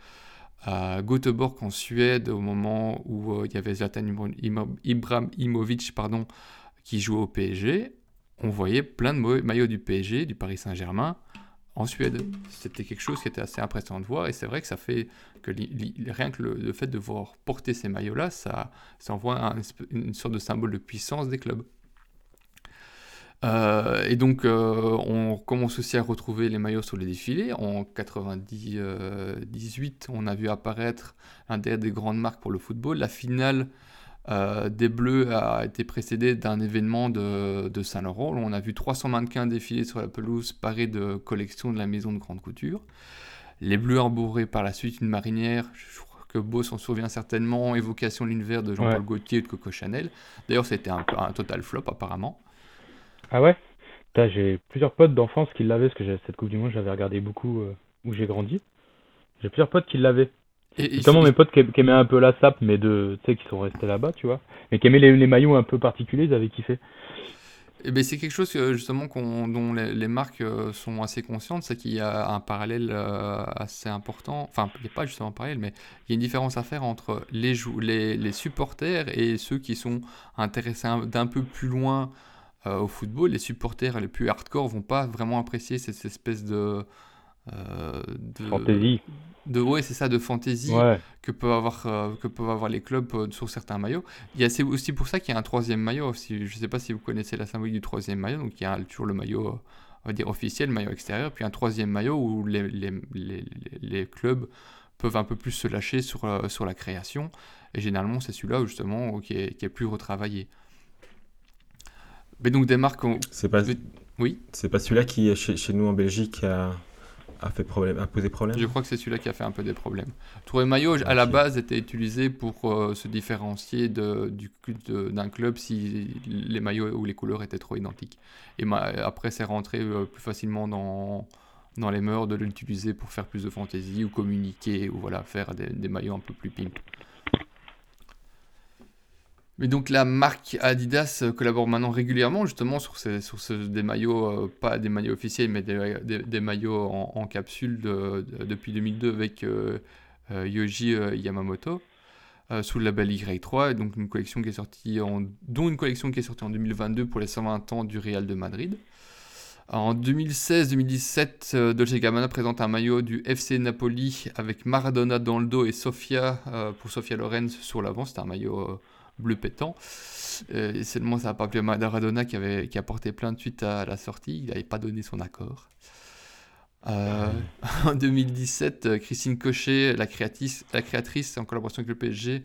[SPEAKER 4] à Göteborg en Suède au moment où il y avait Zlatan Ibrahimovic pardon, qui jouait au PSG on voyait plein de maillots du PSG, du Paris Saint-Germain, en Suède. C'était quelque chose qui était assez impressionnant de voir, et c'est vrai que ça fait que rien que le, fait de voir porter ces maillots-là, ça envoie une sorte de symbole de puissance des clubs. Euh, et donc, euh, on commence aussi à retrouver les maillots sur les défilés. En 98, on a vu apparaître un des grandes marques pour le football. La finale euh, des Bleus a été précédé d'un événement de, Saint-Laurent. On a vu 300 mannequins défiler sur la pelouse parés de collections de la maison de grande couture. Les Bleus arboraient par la suite une marinière, je crois que Beau s'en souvient certainement, évocation de l'univers de Jean-Paul Gaultier et de Coco Chanel. D'ailleurs, c'était un, un total flop apparemment.
[SPEAKER 3] Ah ouais? J'ai plusieurs potes d'enfance qui l'avaient, parce que cette Coupe du Monde, j'avais regardé beaucoup euh, où j'ai grandi. J'ai plusieurs potes qui l'avaient. Et, Notamment mes potes qui, aimaient un peu la sape, mais de, tu sais, qui sont restés là-bas, tu vois. Mais qui aimaient les, maillots un peu particuliers, ils avaient kiffé.
[SPEAKER 4] Eh ben c'est quelque chose justement dont les, marques euh, sont assez conscientes, c'est qu'il y a un parallèle euh, assez important. Enfin, il n'y a pas justement un parallèle, mais il y a une différence à faire entre les, les, les supporters et ceux qui sont intéressés d'un peu plus loin euh, au football. Les supporters les plus hardcore vont pas vraiment apprécier cette, espèce de,
[SPEAKER 3] de fantaisie.
[SPEAKER 4] de ouais c'est ça de fantaisie que peuvent avoir euh, que peuvent avoir les clubs euh, sur certains maillots. Il y a c'est aussi pour ça qu'il y a un troisième maillot si je sais pas si vous connaissez la symbolique du troisième maillot donc il y a toujours le maillot euh, on va dire officiel le maillot extérieur puis un troisième maillot où les, les, les, les clubs peuvent un peu plus se lâcher sur, sur la création. Et généralement c'est celui-là justement qui est, qui est plus retravaillé mais donc des marques
[SPEAKER 2] c'est pas
[SPEAKER 4] oui
[SPEAKER 2] c'est pas celui-là qui chez, chez nous en Belgique a a, fait problème, a posé problème
[SPEAKER 4] Je crois que c'est celui-là qui a fait un peu des problèmes. Tour maillot, à la base, était utilisé pour euh, se différencier de, du d'un club si les maillots ou les couleurs étaient trop identiques. Et après, c'est rentré euh, plus facilement dans, dans les mœurs de l'utiliser pour faire plus de fantaisie ou communiquer ou voilà, faire des, des maillots un peu plus pimp. Mais donc la marque Adidas euh, collabore maintenant régulièrement justement sur, des maillots, euh, pas des maillots officiels, mais des, maillots en, capsule depuis 2002 avec euh, Yoji Yamamoto sous le label Y3, donc une collection qui est sortie en, dont une collection qui est sortie en 2022 pour les 120 ans du Real de Madrid. En 2016-2017, euh, Dolce Gabbana présente un maillot du FC Napoli avec Maradona dans le dos et Sofia pour Sofia Lorenz sur l'avant. C'était un maillot bleu pétant. Euh, et seulement ça n'a pas plu à Maradona qui, avait, qui a porté plainte suite à la sortie. Il n'avait pas donné son accord. Euh, en 2017, euh, Christine Cochet, la créatrice, la créatrice en collaboration avec le PSG,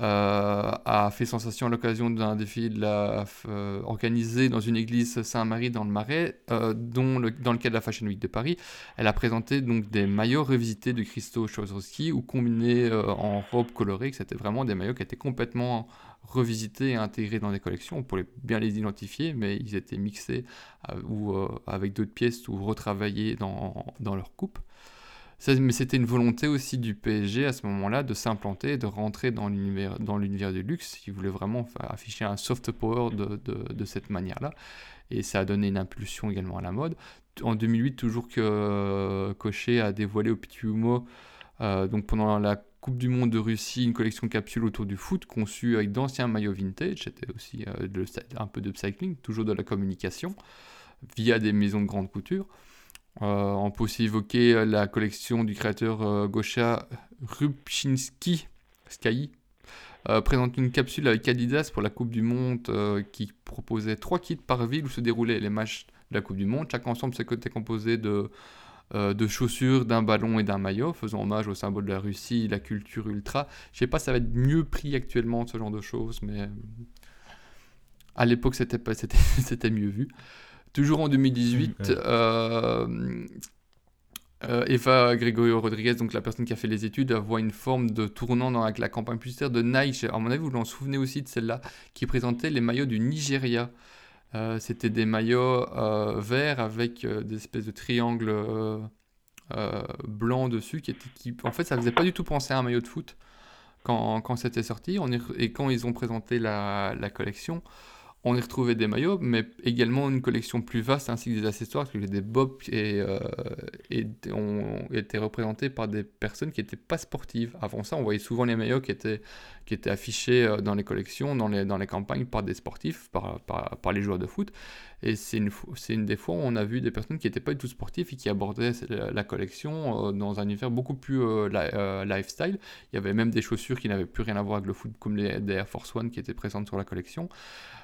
[SPEAKER 4] a fait sensation à l'occasion d'un la, euh, organisé dans une église Saint-Marie dans le Marais, euh, dans le cadre de la Fashion Week de Paris. Elle a présenté donc des maillots revisités de Christo Chozowski ou combinés euh, en robe colorée, que c'était vraiment des maillots qui étaient complètement revisités et intégrés dans des collections. On pouvait bien les identifier, mais ils étaient mixés euh, ou euh, avec d'autres pièces ou retravaillés dans leur coupe. Mais c'était une volonté aussi du PSG à ce moment-là de s'implanter de rentrer dans l'univers, du luxe. Ils voulaient vraiment afficher un soft power de, cette manière-là. Et ça a donné une impulsion également à la mode. En 2008, toujours que euh, Cochet a dévoilé au Petit Humo, euh, donc pendant la Coupe du Monde de Russie, une collection capsule autour du foot conçue avec d'anciens maillots vintage. C'était aussi euh, un peu de upcycling, toujours de la communication, via des maisons de grande couture. Euh, on peut aussi évoquer euh, la collection du créateur euh, Gosha Rubchinski, Sky, présente une capsule avec Adidas pour la Coupe du Monde qui proposait trois kits par ville où se déroulaient les matchs de la Coupe du Monde. Chaque ensemble était composé de, de chaussures, d'un ballon et d'un maillot, faisant hommage au symbole de la Russie, la culture ultra. Je sais pas ça va être mieux pris actuellement, ce genre de choses, mais à l'époque, c'était mieux vu. Toujours en 2018,
[SPEAKER 2] Mm, ouais.
[SPEAKER 4] euh, euh, Eva Gregorio Rodriguez, donc la personne qui a fait les études, voit une forme de tournant dans la, la campagne publicitaire de Nike. À mon avis, vous vous en souvenez aussi de celle-là, qui présentait les maillots du Nigeria. Euh, C'était des maillots verts avec des espèces de triangles blancs dessus. Qui étaient, qui, en fait, ça faisait pas du tout penser à un maillot de foot quand, quand c'était sorti. On et quand ils ont présenté la, la collection, on y retrouvait des maillots, mais également une collection plus vaste ainsi que des accessoires, parce que des bobs et, euh, été représentés par des personnes qui n'étaient pas sportives. Avant ça, on voyait souvent les maillots qui étaient, étaient affichés euh, dans les collections, dans les, campagnes par des sportifs, par les joueurs de foot. Et c'est une, une des fois où on a vu des personnes qui n'étaient pas du tout sportives et qui abordaient la, collection euh, dans un univers beaucoup plus euh, euh, lifestyle. Il y avait même des chaussures qui n'avaient plus rien à voir avec le foot, comme les Air Force One qui étaient présentes sur la collection,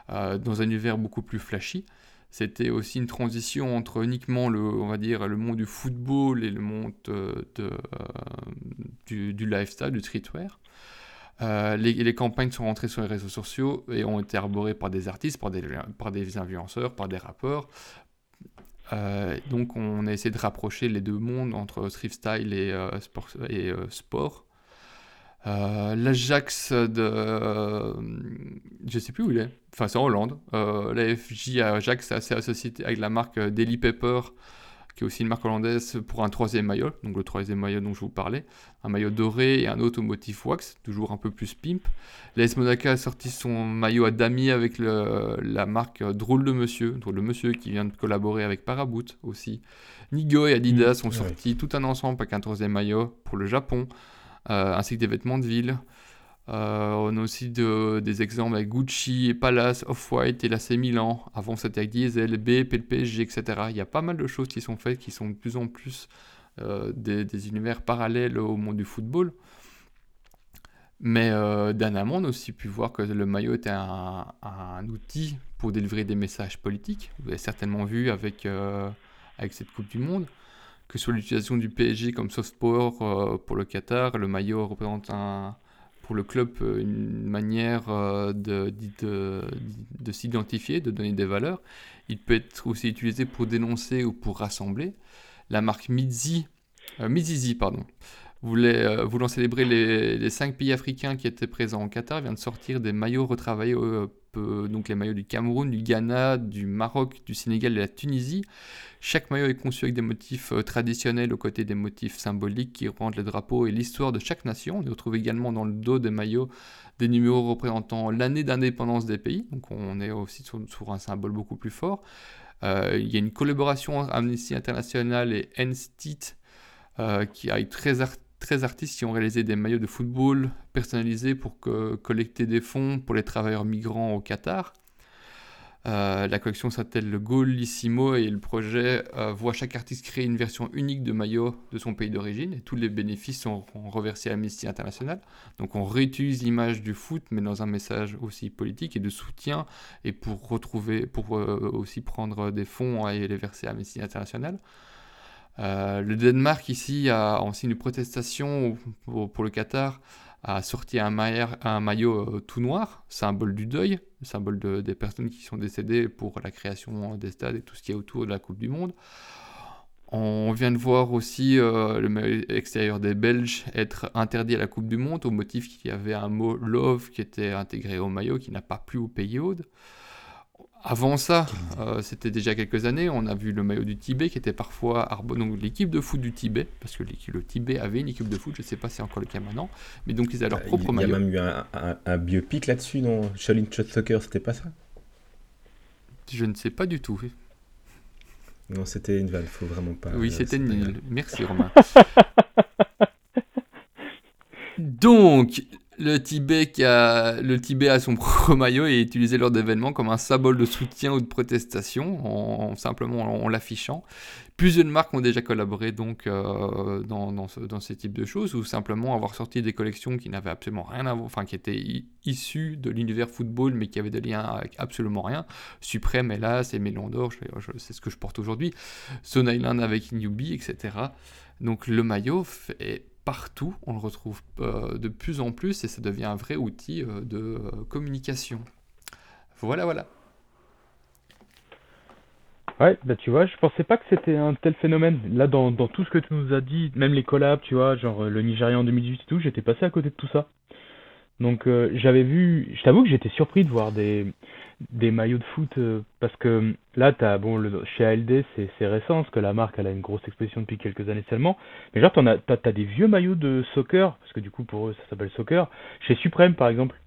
[SPEAKER 4] dans un univers beaucoup plus flashy. C'était aussi une transition entre uniquement le, on va dire, le monde du football et le monde de, du lifestyle, du streetwear. Euh, les, campagnes sont rentrées sur les réseaux sociaux et ont été arborées par des artistes, par des, influenceurs, par des rappeurs. Euh, donc on a essayé de rapprocher les deux mondes entre thrift style et, euh, sport. Et, sport. L'Ajax de... je sais plus où il est. Enfin, c'est en Hollande. Euh, la FJ Ajax s'est associé avec la marque Daily Pepper, qui est aussi une marque hollandaise, pour un troisième maillot. Donc le troisième maillot dont je vous parlais. Un maillot doré et un autre au motif wax, toujours un peu plus pimp. L'AS Monaco a sorti son maillot à damier avec le- la marque Drôle de Monsieur. Drôle de Monsieur qui vient de collaborer avec Paraboot aussi. Nigo et Adidas
[SPEAKER 2] Mmh,
[SPEAKER 4] ont
[SPEAKER 2] ouais.
[SPEAKER 4] sorti tout un ensemble avec un troisième maillot pour le Japon euh, ainsi que des vêtements de ville. Euh, on a aussi de- des exemples avec Gucci, Palace, Off-White et l'AC Milan. Avant, c'était avec Diesel, BP, le PSG, etc. Il y a pas mal de choses qui sont faites qui sont de plus en plus euh, des, univers parallèles au monde du football. Mais euh, dernièrement, on a aussi pu voir que le maillot était un, outil pour délivrer des messages politiques. Vous avez certainement vu avec, euh, cette Coupe du Monde que sur l'utilisation du PSG comme soft power pour le Qatar, le maillot représente un, pour le club euh, une manière euh, de, de, de s'identifier, de donner des valeurs. Il peut être aussi utilisé pour dénoncer ou pour rassembler. La marque Mizi, euh, Mizizi, pardon, voulait, euh, voulant célébrer les, les cinq pays africains qui étaient présents au Qatar, vient de sortir des maillots retravaillés, euh, donc les maillots du Cameroun, du Ghana, du Maroc, du Sénégal et de la Tunisie. Chaque maillot est conçu avec des motifs euh, traditionnels aux côtés des motifs symboliques qui rendent le drapeau et l'histoire de chaque nation. On retrouve également dans le dos des maillots des numéros représentant l'année d'indépendance des pays. Donc on est aussi sur, un symbole beaucoup plus fort. Euh, il y a une collaboration entre Amnesty International et NSTIT euh, qui avec 13, art- 13 artistes qui ont réalisé des maillots de football personnalisés pour collecter des fonds pour les travailleurs migrants au Qatar. Euh, la collection s'appelle le Goalissimo et le projet euh, voit chaque artiste créer une version unique de maillot de son pays d'origine et tous les bénéfices sont, reversés à Amnesty International. Donc on réutilise l'image du foot mais dans un message aussi politique et de soutien et pour retrouver, euh, aussi prendre des fonds et les verser à Amnesty International. Le Danemark ici a en signe de protestation pour le Qatar a sorti un, maillot euh, tout noir, symbole du deuil, symbole des personnes qui sont décédées pour la création des stades et tout ce qui est autour de la Coupe du Monde. On vient de voir aussi euh, le maillot extérieur des Belges être interdit à la Coupe du Monde au motif qu'il y avait un mot love qui était intégré au maillot qui n'a pas plu au pays Aude. Avant ça, euh, c'était déjà quelques années, on a vu le maillot du Tibet qui était parfois donc l'équipe de foot du Tibet, parce que le Tibet avait une équipe de foot, je ne sais pas si c'est encore le cas maintenant, mais donc ils avaient leur propre maillot.
[SPEAKER 2] Il y a même eu un, biopic là-dessus, non? Shaolin Shot Soccer, c'était pas ça?
[SPEAKER 4] Je ne sais pas du tout.
[SPEAKER 2] Non, c'était une vanne, faut vraiment pas.
[SPEAKER 4] Oui, c'était une. Merci Romain. donc, le Tibet, a, son propre maillot et est utilisé lors d'événements comme un symbole de soutien ou de protestation, en, simplement en, l'affichant. Plusieurs marques ont déjà collaboré donc euh, dans, ce, types de choses, ou simplement avoir sorti des collections qui n'avaient absolument rien à voir, enfin qui étaient issues de l'univers football, mais qui avaient des liens avec absolument rien. Suprême, hélas, et Mélon d'Or, c'est ce que je porte aujourd'hui. Stone Island avec Newbie, etc. Donc le maillot est partout, on le retrouve euh, de plus en plus et ça devient un vrai outil euh, de euh, communication. Voilà, voilà.
[SPEAKER 3] Ouais, bah tu vois, je pensais pas que c'était un tel phénomène. Là, dans, dans, tout ce que tu nous as dit, même les collabs, tu vois, genre le Nigeria en 2018 et tout, j'étais passé à côté de tout ça. Donc j'avais vu, je t'avoue que j'étais surpris de voir des, des maillots de foot euh, parce que là t'as bon le, chez ALD c'est c'est récent parce que la marque elle a une grosse exposition depuis quelques années seulement. Mais genre t'en as t'as, t'as des vieux maillots de soccer parce que du coup pour eux ça s'appelle soccer chez Supreme par exemple.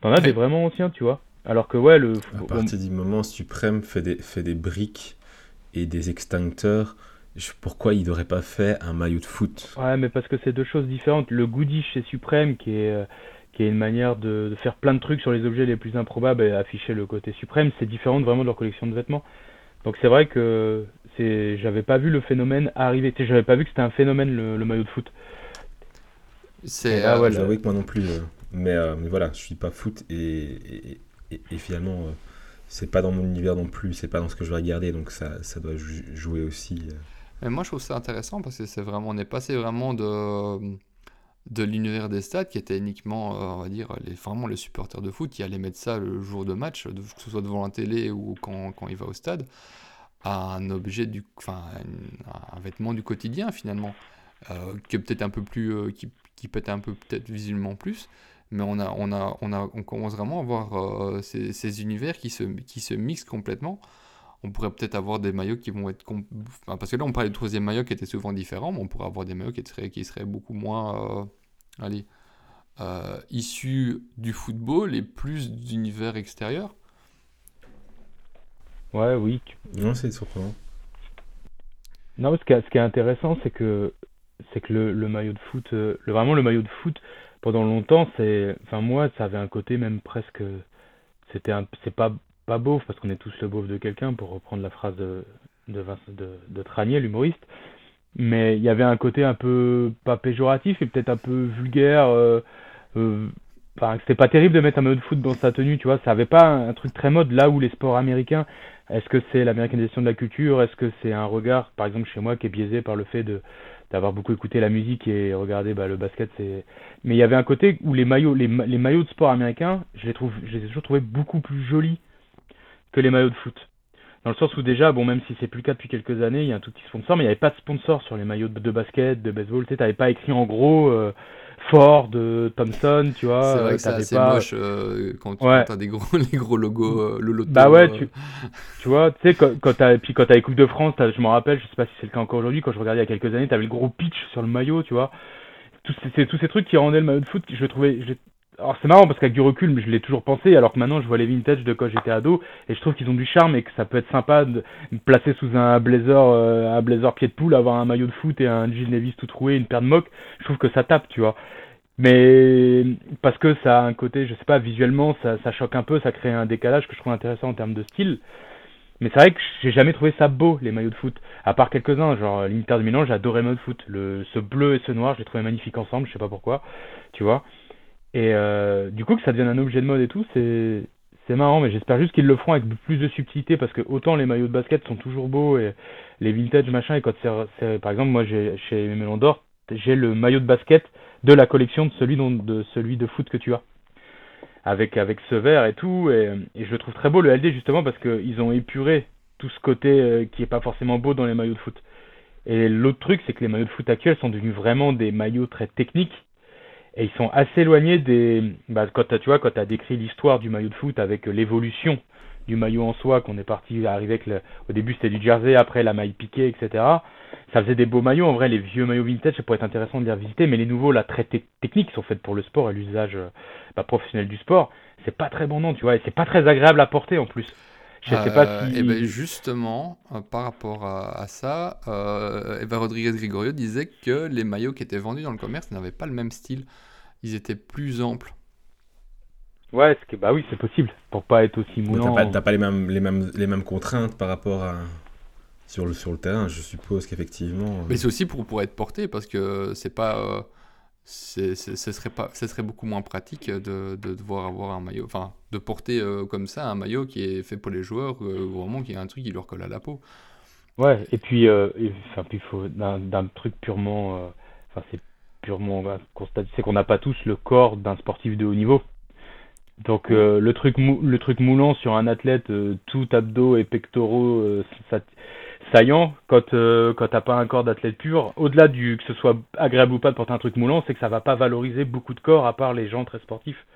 [SPEAKER 3] T'en as des vraiment anciens tu vois. Alors que ouais le
[SPEAKER 2] à partir du moment Supreme fait des fait des briques et des extincteurs pourquoi il n'aurait pas fait un maillot de foot?
[SPEAKER 3] Ouais, mais parce que c'est deux choses différentes. Le goodie chez Supreme, qui est, euh, qui est une manière de, faire plein de trucs sur les objets les plus improbables et afficher le côté suprême, c'est différent vraiment de leur collection de vêtements. Donc c'est vrai que c'est, j'avais pas vu le phénomène arriver. Tu sais, j'avais pas vu que c'était un phénomène le, maillot de foot.
[SPEAKER 2] C'est. Ah ouais, j'avoue que moi non plus. Euh, mais, euh, mais, voilà, je suis pas foot et, et, finalement euh, c'est pas dans mon univers non plus, c'est pas dans ce que je vais regarder, donc ça, ça doit jouer aussi.
[SPEAKER 4] Mais moi je trouve ça intéressant parce que c'est vraiment, on est passé vraiment de de l'univers des stades qui était uniquement, euh, on va dire, les, vraiment les supporters de foot qui allaient mettre ça le jour de match, que ce soit devant la télé ou quand, quand il va au stade, à un objet, du, enfin, un, vêtement du quotidien finalement, euh, qui peut-être un peu plus, euh, qui, qui peut être un peu peut-être visuellement plus, mais on, a, on, a, on, a, on commence vraiment à voir ces, ces, univers qui se, qui se mixent complètement on pourrait peut-être avoir des maillots qui vont être... parce que là, on parlait du troisième maillot qui était souvent différent, mais on pourrait avoir des maillots qui seraient, qui seraient beaucoup moins... Euh, allez, euh, issus du football et plus d'univers extérieur.
[SPEAKER 3] Ouais, oui.
[SPEAKER 2] Non, c'est surprenant.
[SPEAKER 3] Non, ce qui est, ce qui est intéressant, c'est que c'est que le, maillot de foot, euh, le, vraiment le maillot de foot, pendant longtemps, c'est, enfin moi, ça avait un côté même presque, c'était un, c'est pas pas beauf, parce qu'on est tous le beauf de quelqu'un, pour reprendre la phrase de, de, de Tranier, l'humoriste. Mais il y avait un côté un peu, pas péjoratif, et peut-être un peu vulgaire. Euh, euh, c'était pas terrible de mettre un maillot de foot dans sa tenue, tu vois. Ça avait pas un, truc très mode là où les sports américains. Est-ce que c'est l'américanisation de la culture? Est-ce que c'est un regard, par exemple chez moi, qui est biaisé par le fait de d'avoir beaucoup écouté la musique et regardé bah, le basket c'est mais il y avait un côté où les maillots les, les maillots de sport américains je les trouve je les ai toujours trouvés beaucoup plus jolis que les maillots de foot. Dans le sens où déjà, bon, même si c'est plus le cas depuis quelques années, il y a un tout petit sponsor, mais il n'y avait pas de sponsor sur les maillots de, basket, de baseball. Tu n'avais pas écrit en gros euh, Ford, euh, Thompson, tu vois.
[SPEAKER 4] C'est vrai que c'est assez moche euh, quand tu as des gros, les gros logos, le loto.
[SPEAKER 3] Bah ouais, tu, tu vois, tu sais, quand, quand t'as, puis quand t'as les Coupes de France, je m'en rappelle, je sais pas si c'est le cas encore aujourd'hui, quand je regardais il y a quelques années, tu avais le gros pitch sur le maillot, tu vois. Tous ces, tous ces trucs qui rendaient le maillot de foot, je le trouvais, alors c'est marrant parce qu'avec du recul, je l'ai toujours pensé, alors que maintenant je vois les vintage de quand j'étais ado, et je trouve qu'ils ont du charme et que ça peut être sympa de me placer sous un blazer, euh, un blazer pied de poule, avoir un maillot de foot et un jean Levi's tout troué, une paire de mocs. Je trouve que ça tape, tu vois. Mais parce que ça a un côté, je sais pas, visuellement, ça, choque un peu, ça crée un décalage que je trouve intéressant en termes de style. Mais c'est vrai que j'ai jamais trouvé ça beau, les maillots de foot. À part quelques-uns, genre l'Inter de Milan, adoré le maillot de foot. Le, ce bleu et ce noir, j'ai trouvé magnifique ensemble, je sais pas pourquoi, tu vois. Et euh, du coup, que ça devienne un objet de mode et tout, c'est c'est marrant, mais j'espère juste qu'ils le feront avec plus de subtilité parce que autant les maillots de basket sont toujours beaux et les vintage machin, et quand c'est, par exemple, moi j'ai chez Melon d'Or, j'ai le maillot de basket de la collection de celui, dont, de celui de foot que tu as. Avec, avec ce vert et tout, et, et je le trouve très beau le LD justement parce qu'ils ont épuré tout ce côté euh, qui est pas forcément beau dans les maillots de foot. Et l'autre truc, c'est que les maillots de foot actuels sont devenus vraiment des maillots très techniques et ils sont assez éloignés des. Bah, quand tu vois, quand as décrit l'histoire du maillot de foot avec l'évolution du maillot en soi, qu'on est parti arriver avec le... au début c'était du jersey, après la maille piquée, etc. Ça faisait des beaux maillots. En vrai, les vieux maillots vintage, ça pourrait être intéressant de les revisiter, mais les nouveaux, là, très techniques, sont faits pour le sport et l'usage euh, bah, professionnel du sport. C'est pas très bon, non, tu vois, et c'est pas très agréable à porter en plus.
[SPEAKER 4] Je sais pas euh, si. Et eh ben justement, euh, par rapport à, ça, Eva Rodriguez Gregorio disait que les maillots qui étaient vendus dans le commerce n'avaient pas le même style. Ils étaient plus amples.
[SPEAKER 3] Ouais, que, bah oui, c'est possible. Pour pas être aussi moulant.
[SPEAKER 2] T'as pas, pas, les, mêmes, les, mêmes, les mêmes contraintes par rapport à. Sur le, sur le terrain, je suppose qu'effectivement. Euh,
[SPEAKER 4] Mais c'est aussi pour, pour être porté, parce que c'est pas. Euh, ce serait pas ce serait beaucoup moins pratique de, de, devoir avoir un maillot enfin de porter euh, comme ça un maillot qui est fait pour les joueurs ou vraiment qui a un truc qui leur colle à la peau.
[SPEAKER 3] Ouais et puis enfin puis faut d'un truc purement enfin c'est purement constaté c'est qu'on n'a pas tous le corps d'un sportif de haut niveau. Donc euh, le truc le truc moulant sur un athlète euh, tout abdos et pectoraux euh, saillants quand quand t'as pas un corps d'athlète pur, au-delà du que ce soit agréable ou pas de porter un truc moulant, c'est que ça va pas valoriser beaucoup de corps à part les gens très sportifs.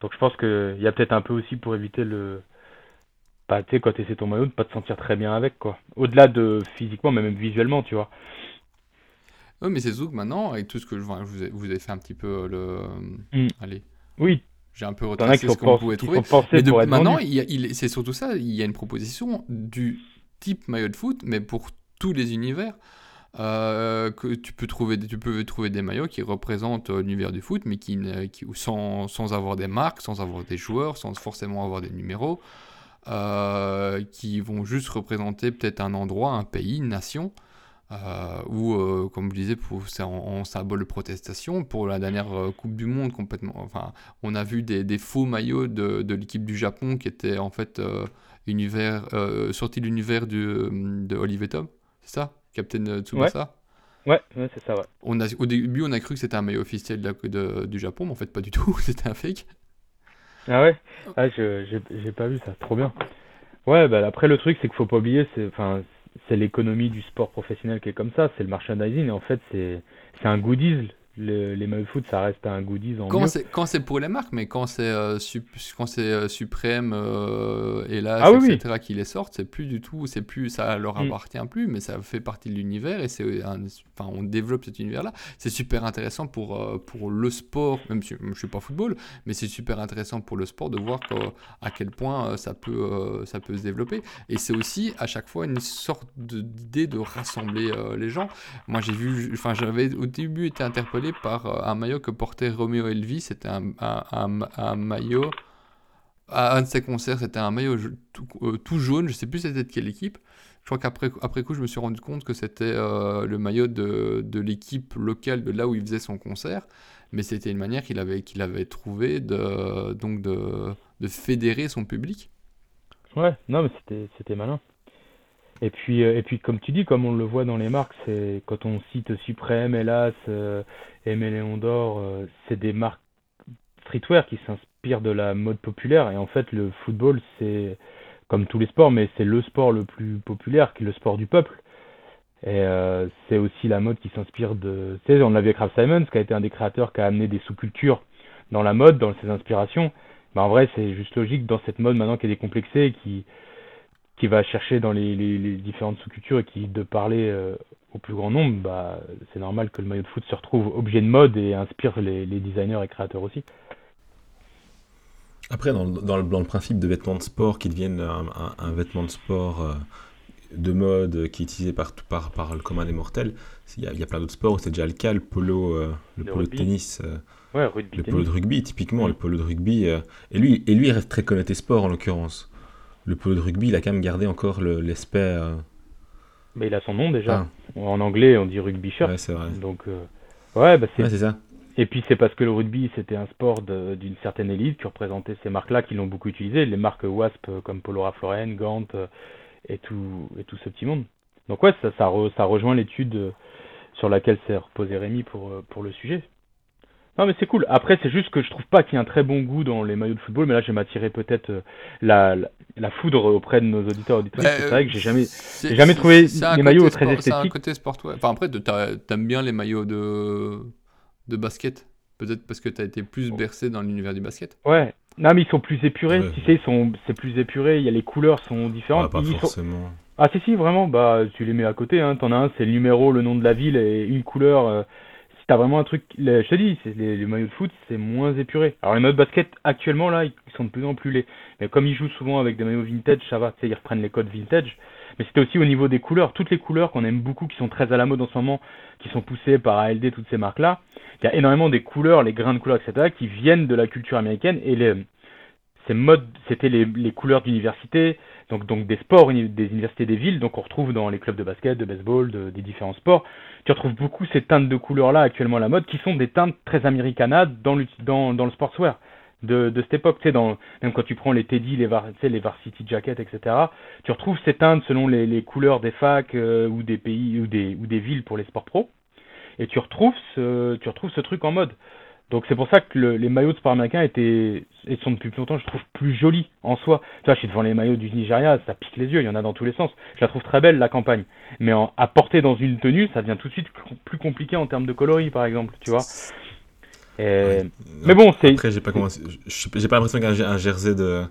[SPEAKER 3] Donc je pense qu'il y a peut-être un peu aussi pour éviter le pas tu sais quand t'essaies ton maillot de pas te sentir très bien avec quoi. Au-delà de physiquement mais même visuellement, tu vois.
[SPEAKER 4] Oui, mais c'est Zouk maintenant, avec tout ce que je vois, vous, vous avez fait un petit peu le. Mm. Allez.
[SPEAKER 3] Oui,
[SPEAKER 4] j'ai un peu retracé ce qu'on pouvait trouver. Mais maintenant, il, c'est surtout ça. Il y a une proposition du type maillot de foot, mais pour tous les univers. Euh, que tu peux trouver tu peux trouver des maillots qui représentent euh, l'univers du foot mais qui, qui sans, sans, avoir des marques sans avoir des joueurs sans forcément avoir des numéros euh, qui vont juste représenter peut-être un endroit un pays une nation ou comme je disais, c'est en, symbole de protestation. Pour la dernière Coupe du Monde, complètement, enfin, on a vu des, faux maillots de, de l'équipe du Japon qui étaient en fait univers, sortis de l'univers de Olivier Tom, c'est ça? Captain Tsubasa?
[SPEAKER 3] Ouais, ouais, c'est ça, ouais.
[SPEAKER 4] On a, au début, on a cru que c'était un maillot officiel de, du Japon, mais en fait, pas du tout, c'était un fake.
[SPEAKER 3] Ah ouais? Ah, j'ai pas vu ça, trop bien. Ouais, bah après, le truc, c'est qu'il faut pas oublier, c'est, c'est l'économie du sport professionnel qui est comme ça, c'est le merchandising, et en fait, c'est un goodies les de foot, ça reste un goodies en
[SPEAKER 4] quand c'est Quand c'est pour les marques, mais quand c'est euh, quand c'est euh, Suprême, euh, Hélas,
[SPEAKER 3] ah
[SPEAKER 4] etc., qui les sortent, c'est plus du tout, c'est plus, ça leur mm. appartient plus, mais ça fait partie de l'univers et c'est, enfin, on développe cet univers-là. C'est super intéressant pour pour le sport, même si je suis pas football, mais c'est super intéressant pour le sport de voir à quel point ça peut ça peut se développer. Et c'est aussi à chaque fois une sorte d'idée de rassembler les gens. Moi, j'ai vu, enfin, j'avais au début été interpellé par euh, un maillot que portait Romeo Elvis. C'était un, maillot. À un de ses concerts, c'était un maillot tout, euh, tout, jaune. Je sais plus c'était de quelle équipe. Je crois qu'après après coup, je me suis rendu compte que c'était euh, le maillot de, l'équipe locale de là où il faisait son concert. Mais c'était une manière qu'il avait, qu'il avait trouvé de, donc de, de fédérer son public.
[SPEAKER 3] Ouais, non, mais c'était malin. Et puis, euh, et puis, comme tu dis, comme on le voit dans les marques, c'est quand on cite Suprême, Hélas, euh, d'Or, euh, c'est des marques streetwear qui s'inspirent de la mode populaire. Et en fait, le football, c'est comme tous les sports, mais c'est le sport le plus populaire, qui est le sport du peuple. Et euh, c'est aussi la mode qui s'inspire de. On l'a vu avec Ralph Simons, qui a été un des créateurs qui a amené des sous-cultures dans la mode, dans ses inspirations. En vrai, c'est juste logique dans cette mode maintenant qui est décomplexée et qui qui va chercher dans les, les, différentes sous-cultures et qui, de parler euh, au plus grand nombre, bah, c'est normal que le maillot de foot se retrouve objet de mode et inspire les, les designers et créateurs aussi.
[SPEAKER 2] Après, dans, dans, le, dans, le, principe de vêtements de sport qui deviennent un, un, vêtement de sport, euh, de mode qui est utilisé par, par, par le commun des mortels. Il y a, il y a plein d'autres sports, c'est déjà le cas, le polo, euh, le
[SPEAKER 3] Le
[SPEAKER 2] polo de tennis, euh,
[SPEAKER 3] Ouais, rugby,
[SPEAKER 2] le
[SPEAKER 3] tennis.
[SPEAKER 2] polo de rugby, typiquement,
[SPEAKER 3] Mm.
[SPEAKER 2] le polo de rugby. euh, et, lui, et lui, il reste très connoté sport en l'occurrence. Le polo de rugby, il a quand même gardé encore le- l'aspect. euh,
[SPEAKER 3] Mais il a son nom déjà.
[SPEAKER 2] ah,
[SPEAKER 3] En anglais, on dit rugby shirt.
[SPEAKER 2] ouais, c'est vrai.
[SPEAKER 3] Donc, euh, ouais, bah c'est
[SPEAKER 2] Ouais, c'est ça.
[SPEAKER 3] Et puis c'est parce que le rugby c'était un sport d'une certaine élite qui représentait ces marques-là qui l'ont beaucoup utilisé, les marques WASP euh, comme Polo Ralph Lauren, Gant et tout et tout ce petit monde. Donc ouais, ça ça, re- ça rejoint l'étude sur laquelle s'est reposé Rémi pour pour le sujet. Non mais c'est cool. Après c'est juste que je trouve pas qu'il y ait un très bon goût dans les maillots de football, mais là je vais m'attirer peut-être euh, la, la la foudre auprès de nos auditeurs et auditrices.
[SPEAKER 4] Bah,
[SPEAKER 3] c'est vrai que j'ai jamais j'ai jamais
[SPEAKER 4] c'est-
[SPEAKER 3] trouvé
[SPEAKER 4] c'est un
[SPEAKER 3] les maillots
[SPEAKER 4] côté
[SPEAKER 3] très
[SPEAKER 4] sport- C'est un
[SPEAKER 3] esthétiques.
[SPEAKER 4] côté sport, ouais. Enfin, après, t'aimes bien les maillots de, de basket? Peut-être parce que t'as été plus bercé dans l'univers du basket?
[SPEAKER 3] Ouais. Non mais ils sont plus épurés.
[SPEAKER 2] Ouais.
[SPEAKER 3] Tu sais, ils sont c'est plus épuré. Il y a les couleurs sont
[SPEAKER 2] Ah,
[SPEAKER 3] différentes.
[SPEAKER 2] pas
[SPEAKER 3] Ils sont-
[SPEAKER 2] forcément.
[SPEAKER 3] Ah si si vraiment bah tu les mets à côté hein. T'en as un c'est le numéro, le nom de la ville et une couleur. euh, t'as vraiment un truc, je te dis, les, les maillots de foot c'est moins épuré. Alors les maillots de basket actuellement là ils sont de plus en plus laids. Mais comme ils jouent souvent avec des maillots vintage, ça va. Tu sais ils reprennent les codes vintage. Mais c'était aussi au niveau des couleurs, toutes les couleurs qu'on aime beaucoup, qui sont très à la mode en ce moment, qui sont poussées par ALD, toutes ces marques là. Il y a énormément des couleurs, les grains de couleurs etc. qui viennent de la culture américaine et les ces modes, c'était les, les couleurs d'université, donc, donc des sports des universités des villes, donc on retrouve dans les clubs de basket, de baseball, de- des différents sports. Tu retrouves beaucoup ces teintes de couleurs-là actuellement à la mode, qui sont des teintes très americana dans le, dans, dans le sportswear de, de cette époque. Tu sais, dans, même quand tu prends les Teddy, les, tu sais, les varsity jackets, etc., tu retrouves ces teintes selon les, les couleurs des facs euh, ou des pays ou des, ou des villes pour les sports pro. Et tu retrouves tu retrouves ce truc en mode. Donc c'est pour ça que le- les maillots de sport américains étaient et sont depuis plus longtemps, je trouve, plus jolis en soi. Tu vois, je suis devant les maillots du Nigeria, ça pique les yeux, il y en a dans tous les sens. Je la trouve très belle la campagne, mais en, à porter dans une tenue, ça devient tout de suite plus compliqué en termes de coloris, par exemple, tu vois. Et-
[SPEAKER 2] Ouais.
[SPEAKER 3] Mais bon, c'est
[SPEAKER 2] Après, j'ai pas commencé. J'ai pas l'impression qu'un un jersey de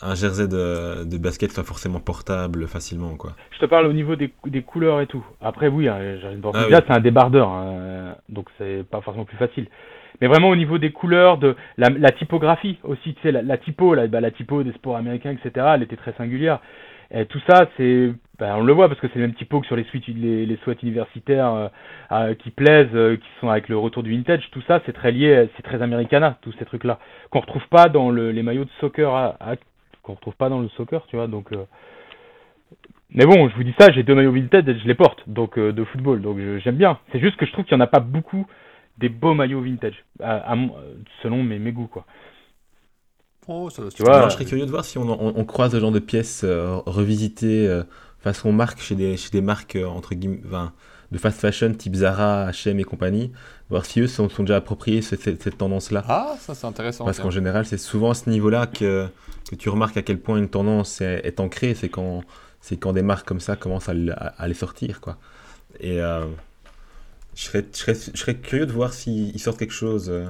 [SPEAKER 2] un jersey de, de basket soit forcément portable facilement, quoi.
[SPEAKER 3] Je te parle au niveau des, des couleurs et tout. Après, oui, hein, Jared Borg
[SPEAKER 2] Ah oui.
[SPEAKER 3] c'est un débardeur, hein, donc c'est pas forcément plus facile. Mais vraiment au niveau des couleurs, de la, typographie aussi, tu sais, la, typo, la, bah, la typo des sports américains, etc., elle était très singulière. Et tout ça, c'est, bah, on le voit parce que c'est le même typo que sur les suites, les, les universitaires euh, qui plaisent, euh, qui sont avec le retour du vintage. Tout ça, c'est très lié, c'est très americana, tous ces trucs-là, qu'on retrouve pas dans le, les maillots de soccer, à- à- qu'on retrouve pas dans le soccer, tu vois. Donc, euh, mais bon, je vous dis ça, j'ai deux maillots vintage je les porte, donc de football, donc j'aime bien. C'est juste que je trouve qu'il n'y en a pas beaucoup des beaux maillots vintage, à- à mon- euh, selon mes, mes goûts, quoi.
[SPEAKER 4] Oh, ça,
[SPEAKER 3] Tu vois,
[SPEAKER 2] je serais curieux de voir si on, on- on croise ce genre de pièces euh, revisitées euh, façon marque chez des, chez des marques euh, entre guillemets, enfin, de fast fashion type Zara, H&M et compagnie, voir si eux sont, sont déjà appropriés ce- cette, cette tendance-là.
[SPEAKER 4] Ah, ça c'est intéressant.
[SPEAKER 2] Parce qu'en général, c'est souvent à ce niveau-là que, que tu remarques à quel point une tendance est, est ancrée, c'est quand, c'est quand des marques comme ça commencent à, à- à les sortir, quoi. Et euh, je, serais, je, serais, je serais curieux de voir s'ils ils sortent quelque chose. euh.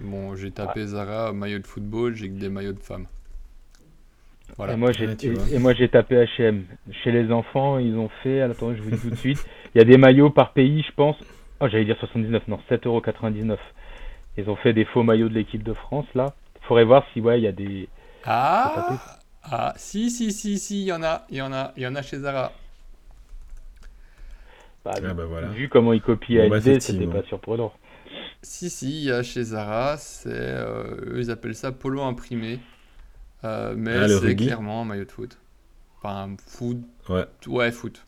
[SPEAKER 4] Bon, j'ai tapé Zara, maillot de football, j'ai que des maillots de femmes. Voilà.
[SPEAKER 3] Et moi, j'ai
[SPEAKER 2] Ouais,
[SPEAKER 3] tapé H&M. Chez les enfants, ils ont fait, attendez, je vous dis tout de suite, il y a des maillots par pays, je pense. Oh, j'allais dire 79, non, 7,99€. Ils ont fait des faux maillots de l'équipe de France, là. Faudrait voir si, ouais, il y a des...
[SPEAKER 4] Ah, ah, si, si, si, si, il y en a, il y en a, il y en a chez Zara.
[SPEAKER 3] Bah,
[SPEAKER 2] Ah bah voilà.
[SPEAKER 3] Vu comment ils copient
[SPEAKER 2] Bon, bah,
[SPEAKER 3] ALD, c'était pas surprenant.
[SPEAKER 4] Si, si, il y a chez Zara, c'est, euh, eux, ils appellent ça polo imprimé. Euh, mais
[SPEAKER 2] Ah,
[SPEAKER 4] c'est clairement un maillot de foot. Enfin, foot,
[SPEAKER 2] Ouais.
[SPEAKER 4] ouais, foot.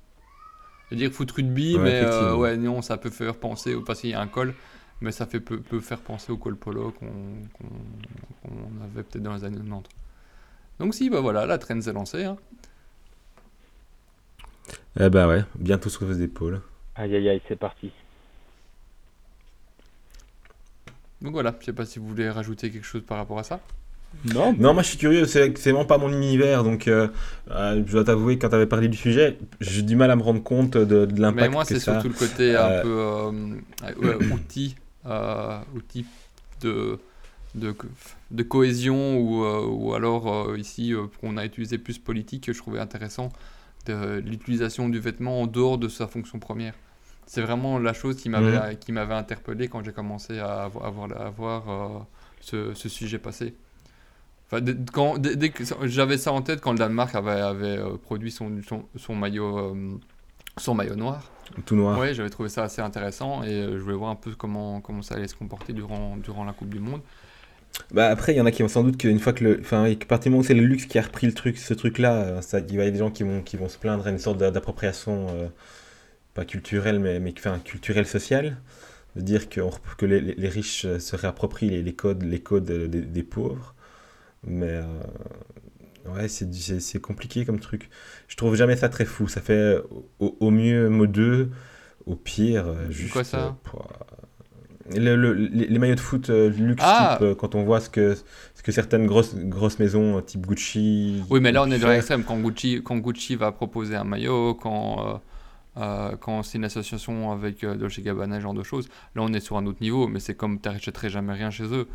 [SPEAKER 4] Je veux dire foot rugby,
[SPEAKER 2] Ouais,
[SPEAKER 4] mais euh, ouais, non, ça peut faire penser, au- parce qu'il y a un col, mais ça fait, peut, peut faire penser au col polo qu'on avait peut-être dans les années 90. Donc si, bah voilà, la trend s'est lancée. Hein.
[SPEAKER 2] Eh ben ouais, bientôt sur vos épaules.
[SPEAKER 3] Aïe, aïe, aïe, c'est parti.
[SPEAKER 4] Donc voilà, je sais pas si vous voulez rajouter quelque chose par rapport à ça.
[SPEAKER 3] Non,
[SPEAKER 2] Non, moi je suis curieux, c'est c'est vraiment pas mon univers, donc euh, euh, je dois t'avouer, quand t'avais parlé du sujet, j'ai du mal à me rendre compte de, de
[SPEAKER 4] Mais
[SPEAKER 2] l'impact
[SPEAKER 4] moi,
[SPEAKER 2] que
[SPEAKER 4] c'est surtout le côté
[SPEAKER 2] euh,
[SPEAKER 4] un peu euh, ouais, outil, euh, outil de, de, de cohésion ou, euh, ou alors euh, ici, euh, qu'on a utilisé plus politique, que je trouvais intéressant de l'utilisation du vêtement en dehors de sa fonction première. C'est vraiment la chose qui m'avait qui m'avait interpellé quand j'ai commencé à avoir, à voir, euh, ce, ce sujet passer. Enfin, dès, quand, dès, dès que j'avais ça en tête quand le Danemark avait, avait euh, produit son, son, son maillot, euh, son maillot noir.
[SPEAKER 2] Tout noir.
[SPEAKER 4] Ouais, j'avais trouvé ça assez intéressant et euh, je voulais voir un peu comment, comment ça allait se comporter durant, durant la Coupe du Monde.
[SPEAKER 2] Bah après, il y en a qui vont sans doute qu'une fois que le. Enfin, à partir du moment où c'est le luxe qui a repris le truc, ce truc-là, euh, ça, il va y avoir des gens qui vont, qui vont se plaindre à une sorte d'a- d'appropriation, euh, pas culturelle, mais, mais enfin, culturelle sociale. De dire que, on que les, riches euh, se réapproprient les, les codes, les codes des, des pauvres. Mais euh, ouais, c'est c'est- c'est compliqué comme truc. Je trouve jamais ça très fou. Ça fait au, au mieux modeux, au pire, juste.
[SPEAKER 4] Quoi, ça?
[SPEAKER 2] pour, le- le- les, maillots de foot euh, luxe
[SPEAKER 4] Ah
[SPEAKER 2] type, euh, quand on voit ce que, ce que certaines grosses, grosses maisons euh, type Gucci.
[SPEAKER 4] Oui, mais là, on est dans l'extrême. Quand Gucci, quand Gucci va proposer un maillot, quand, euh, quand c'est une association avec Dolce Gabbana, ce genre de choses, là, on est sur un autre niveau. Mais c'est comme tu n'achèterais jamais rien chez eux.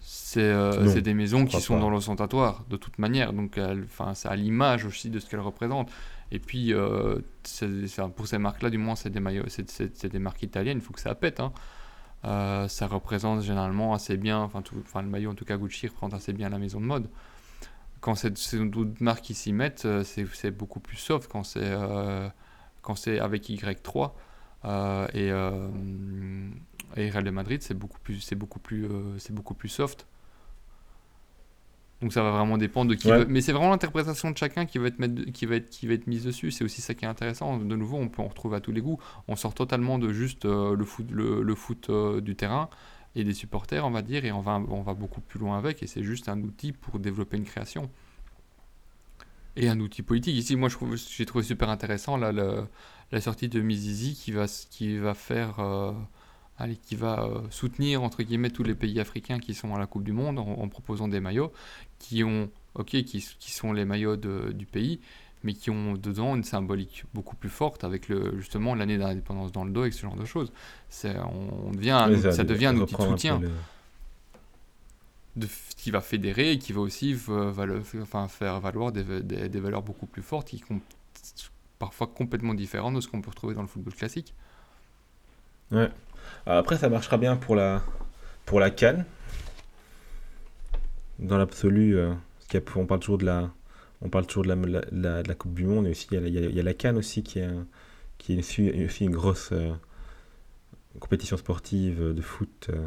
[SPEAKER 4] C'est euh, des maisons qui sont
[SPEAKER 2] pas.
[SPEAKER 4] dans l'ostentatoire, de toute manière. Donc, enfin, c'est à l'image aussi de ce qu'elles représentent. Et puis, euh, pour ces marques-là, du moins, c'est des des marques italiennes. Il faut que ça pète. hein. Euh, ça représente généralement assez bien, enfin, le maillot en tout cas Gucci représente assez bien la maison de mode quand c'est d'autres marques qui s'y mettent, euh, c'est beaucoup plus soft quand c'est euh, avec Y3 euh, et, et Real de Madrid, c'est beaucoup beaucoup plus beaucoup plus soft. Donc ça va vraiment dépendre de qui
[SPEAKER 2] Ouais.
[SPEAKER 4] veut- mais c'est vraiment l'interprétation de chacun qui va être mettre- qui va être qui va être mise dessus, c'est aussi ça qui est intéressant. De nouveau, on peut en retrouver à tous les goûts. On sort totalement de juste euh, le foot le, le foot euh, du terrain et des supporters, on va dire, et on va, on va beaucoup plus loin avec, et c'est juste un outil pour développer une création. Et un outil politique. Ici, moi, j'ai trouvé super intéressant là, le- la sortie de Mizizi qui va, qui va faire, euh, allez, qui va soutenir, entre guillemets, tous les pays africains qui sont à la Coupe du Monde en, en proposant des maillots qui ont, ok, qui, sont les maillots de- du pays, mais qui ont dedans une symbolique beaucoup plus forte avec le, justement l'année d'indépendance dans le dos et ce genre de choses. C'est, on, on devient ça, devient un outil de soutien de, qui va fédérer et qui va aussi enfin, faire valoir des, va- des- des valeurs beaucoup plus fortes qui sont parfois complètement différentes de ce qu'on peut retrouver dans le football classique.
[SPEAKER 2] Après, ça marchera bien pour la, pour la Cannes. Dans l'absolu, euh, parce qu'il y a- on parle toujours de la, on parle toujours de la, de la Coupe du Monde, et aussi il y a, il la Cannes aussi qui est, qui est aussi, une grosse euh, compétition sportive de foot. euh.